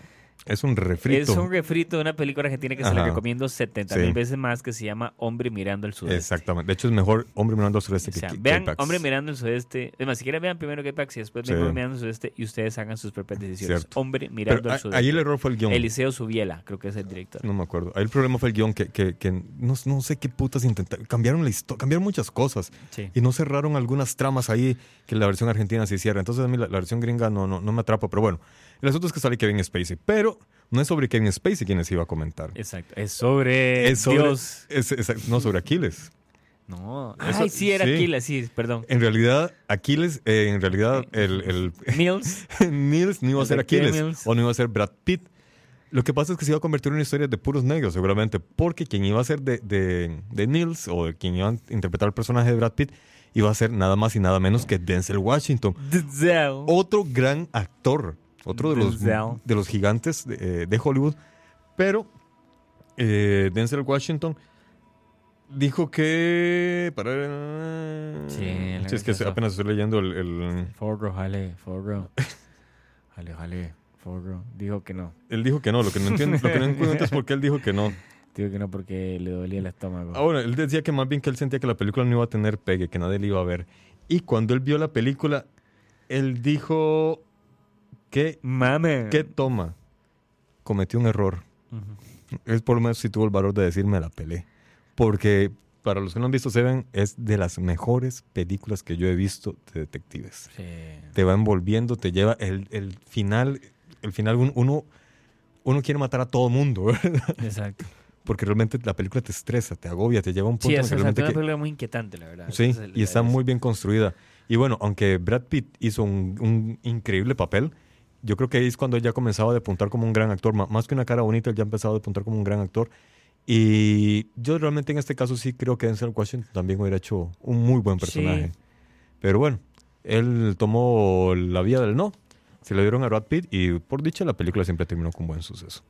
es un refrito. es un refrito de una película argentina que se la Ajá. recomiendo 70 Sí. mil veces más que se llama Hombre mirando al sudeste. Exactamente. De hecho, es mejor Hombre Mirando al Sureste O que sea, Ki- vean K-Pax. Hombre mirando al sudeste. Es más, si quieren vean primero K-Pax y después Sí. Hombre mirando al sudeste y ustedes hagan sus propias decisiones. Cierto. Hombre Pero mirando a- al sudeste. ahí el error fue el guion. Eliseo Subiela, creo que es el director. No me acuerdo. Ahí el problema fue el guion que, que, que no, no sé qué putas intentaron. Cambiaron la historia, cambiaron muchas cosas. Sí. Y no cerraron algunas tramas ahí que la versión argentina sí cierra. Entonces a mí la, la versión gringa no, no, no me atrapa. Pero bueno, el asunto es que sale Kevin Spacey. Pero no es sobre Kevin Spacey quienes iba a comentar. Exacto. Es sobre, Es sobre- Dios. es- es- no sobre Aquiles. No. Eso- Ay, sí, era sí. Aquiles, sí, perdón. En realidad, Aquiles, eh, en realidad, el, el *laughs* Mills. *laughs* Nils no iba a ser Aquiles Mills. o no iba a ser Brad Pitt. Lo que pasa es que se iba a convertir en una historia de puros negros, seguramente, porque quien iba a ser de, de, de Nils o de quien iba a interpretar el personaje de Brad Pitt iba a ser nada más y nada menos que Denzel Washington. Denzel. Otro gran actor, otro de los, de los gigantes de, eh, de Hollywood, pero eh, Denzel Washington dijo que... Para, Sí, es que apenas estoy leyendo el- el, Forro, jale, Forro. Jale, jale, Forro. Dijo que no. Él dijo que no, lo que no entiendo, lo que no entiendo es por qué él dijo que no. *laughs* Dijo que no porque le dolía el estómago. Ah, bueno, él decía que más bien que él sentía que la película no iba a tener pegue, que nadie le iba a ver. Y cuando él vio la película, él dijo que, Mame. ¿qué toma? Cometió un error. Ujú. Él por lo menos sí tuvo el valor de decirme la pelé. Porque para los que no han visto Seven, es de las mejores películas que yo he visto de detectives. Sí. Te va envolviendo, te lleva el, el final, el final un- uno, uno quiere matar a todo mundo, *laughs* ¿verdad? Exacto. porque realmente la película te estresa, te agobia, te lleva a un punto Sí, es que una realmente que- película muy inquietante, la verdad. Sí, es el- y está es- muy bien construida. Y bueno, aunque Brad Pitt hizo un, un increíble papel, yo creo que ahí es cuando él ya comenzaba a depuntar como un gran actor. Más que una cara bonita, él ya empezaba a depuntar como un gran actor. Y yo realmente en este caso sí creo que Denzel Washington también hubiera hecho un muy buen personaje. Sí. Pero bueno, él tomó la vía del no. Se lo dieron a Brad Pitt y por dicha la película siempre terminó con buen suceso.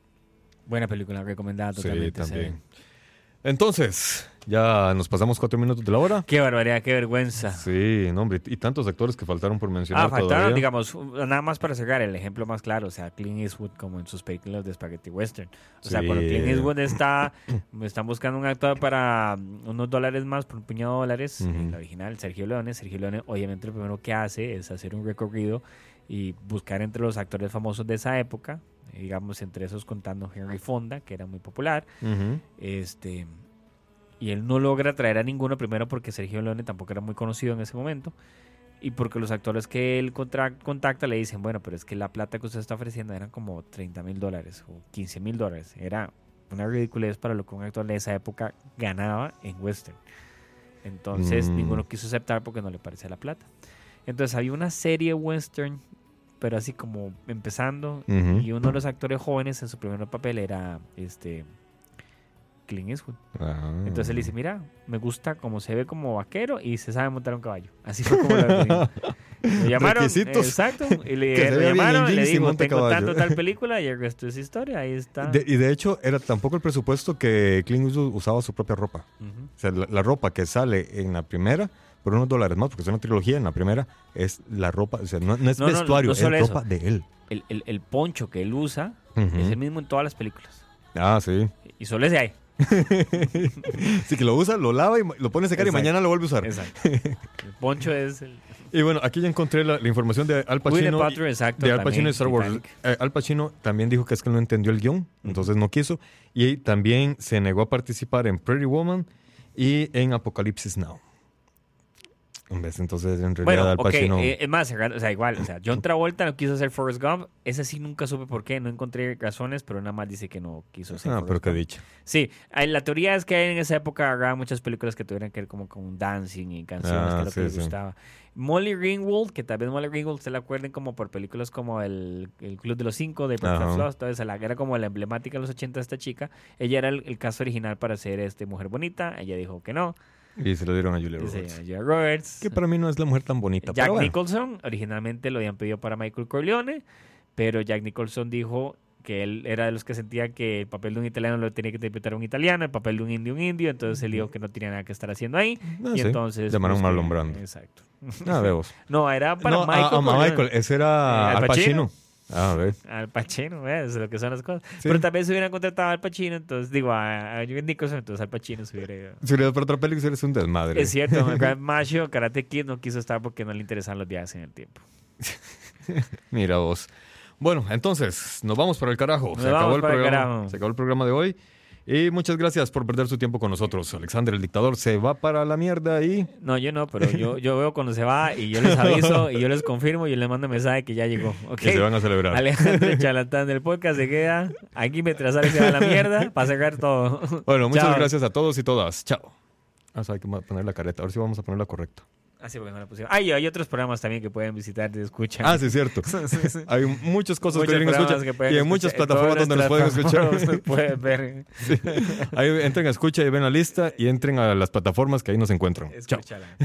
Buena película, recomendada Sí, totalmente. también. Seven. Entonces, Ya nos pasamos cuatro minutos de la hora. Qué barbaridad, qué vergüenza. Sí, no, hombre, y tantos actores que faltaron por mencionar Ah, faltaron, todavía. digamos, nada más para sacar el ejemplo más claro, o sea, Clint Eastwood como en sus películas de Spaghetti Western. O sea, Sí. cuando Clint Eastwood está, están buscando un actor para mm, unos dólares más, por un puñado de dólares, Ujú. el original, Sergio Leone, Sergio Leone obviamente lo primero que hace es hacer un recorrido y buscar entre los actores famosos de esa época, digamos, entre esos contando Henry Fonda, que era muy popular, Ujú. este y él no logra traer a ninguno primero porque Sergio Leone tampoco era muy conocido en ese momento y porque los actores que él contacta le dicen bueno pero es que la plata que usted está ofreciendo eran como 30 mil dólares o 15 mil dólares era una ridiculez para lo que un actor de esa época ganaba en western entonces Mm. ninguno quiso aceptar porque no le parecía la plata entonces había una serie western pero así como empezando y uno de los actores jóvenes en su primer papel era este Clint Eastwood. Ah. Entonces él dice, mira, me gusta como se ve como vaquero y se sabe montar un caballo. Así fue como lo Lo llamaron, Requisitos. exacto, y le, *laughs* lo llamaron, le digo, monte tengo caballo". tanto tal *laughs* película y el resto es historia, ahí está. De- y de hecho, era tampoco el presupuesto que Clint Eastwood usaba su propia ropa. O sea, la, la ropa que sale en la primera, por unos dólares más, porque es una trilogía, en la primera es la ropa, o sea, no, no es No, vestuario, no es eso. ropa de él. el, el- el poncho que él usa es el mismo en todas las películas. Ah, sí. Y solo ese hay. *laughs* Sí, que lo usa, lo lava y lo pone a secar y Exacto. mañana lo vuelve a usar. Exacto. *laughs* El poncho es el... Y bueno, aquí ya encontré la, la información de Al Pacino. Y- Paltrow, exacto. de Al Pacino y Star Wars. Eh, Al Pacino también dijo que es que no entendió el guion, entonces no quiso. Y también se negó a participar en Pretty Woman y en Apocalipsis Now. Vez, entonces, en realidad, Bueno, Al Pacino. eh, es más, o sea, igual, o sea, John Travolta no quiso hacer Forrest Gump, ese sí nunca supe por qué, no encontré razones, pero nada más dice que no quiso hacer ah, Forrest pero qué dicha. Sí, hay- la teoría es que en esa época había muchas películas que tuvieran que ver como con dancing y canciones, Ah, que es lo sí, que les sí. gustaba. Molly Ringwald, que tal vez Molly Ringwald se la acuerden como por películas como el, el Club de los Cinco, de Breakfast toda esa, la, era como la emblemática de los 80 de esta chica. Ella era el, el caso original para ser este Mujer Bonita, ella dijo que no, Y se lo dieron a Julia Roberts. Julia Roberts. Que para mí no es la mujer tan bonita. Jack pero bueno. Nicholson, originalmente lo habían pedido para Michael Corleone, pero Jack Nicholson dijo que él era de los que sentía que el papel de un italiano lo tenía que interpretar un italiano, el papel de un indio un indio, entonces él dijo que no tenía nada que estar haciendo ahí. Ah, y sí. entonces... Llamaron pues, Marlon Brando. Exacto. Ah, *laughs* vemos. No, era para no, a- Michael a, Corleone. Michael, ese era Eh, Al Al Pacino. Pacino. Ah, a ver. Al Pacino, es lo que son las cosas. Sí. Pero vez se hubieran contratado al Pacino, entonces digo, a, a Nicholson, entonces al Pacino se hubiera ido. Si das por otra película, eres un desmadre. Es cierto, *laughs* Macho, Karate Kid no quiso estar porque no le interesaban los viajes en el tiempo. *laughs* Mira vos. Bueno, entonces, nos vamos para el carajo. Nos se, acabó el para el programa, carajo. se acabó el programa de hoy. Y muchas gracias por perder su tiempo con nosotros. Alexander, el dictador, se va para la mierda y... No, yo no, pero yo, *laughs* yo veo cuando se va y yo les aviso y yo les confirmo y yo les mando mensaje que ya llegó. ¿ok? que se van a celebrar. Alejandro *laughs* Chalatán del podcast se queda aquí mientras Alex se va a la mierda para sacar todo. Bueno, muchas Chao. gracias a todos y todas. Chao. Ah, o sea, hay que ma- poner la careta. A ver si vamos a ponerla correcta. Así porque no la pusieron. Ah, y hay otros programas también que pueden visitar de escucha. Ah, sí, es cierto. *laughs* Sí, sí. Hay muchas cosas Muchos que alguien programas escucha que pueden y escuchar. muchas plataformas donde nos pueden escuchar. pueden ver. *laughs* Ahí entren a escucha y ven la lista y entren a las plataformas que ahí nos encuentran. Chao. Escúchala.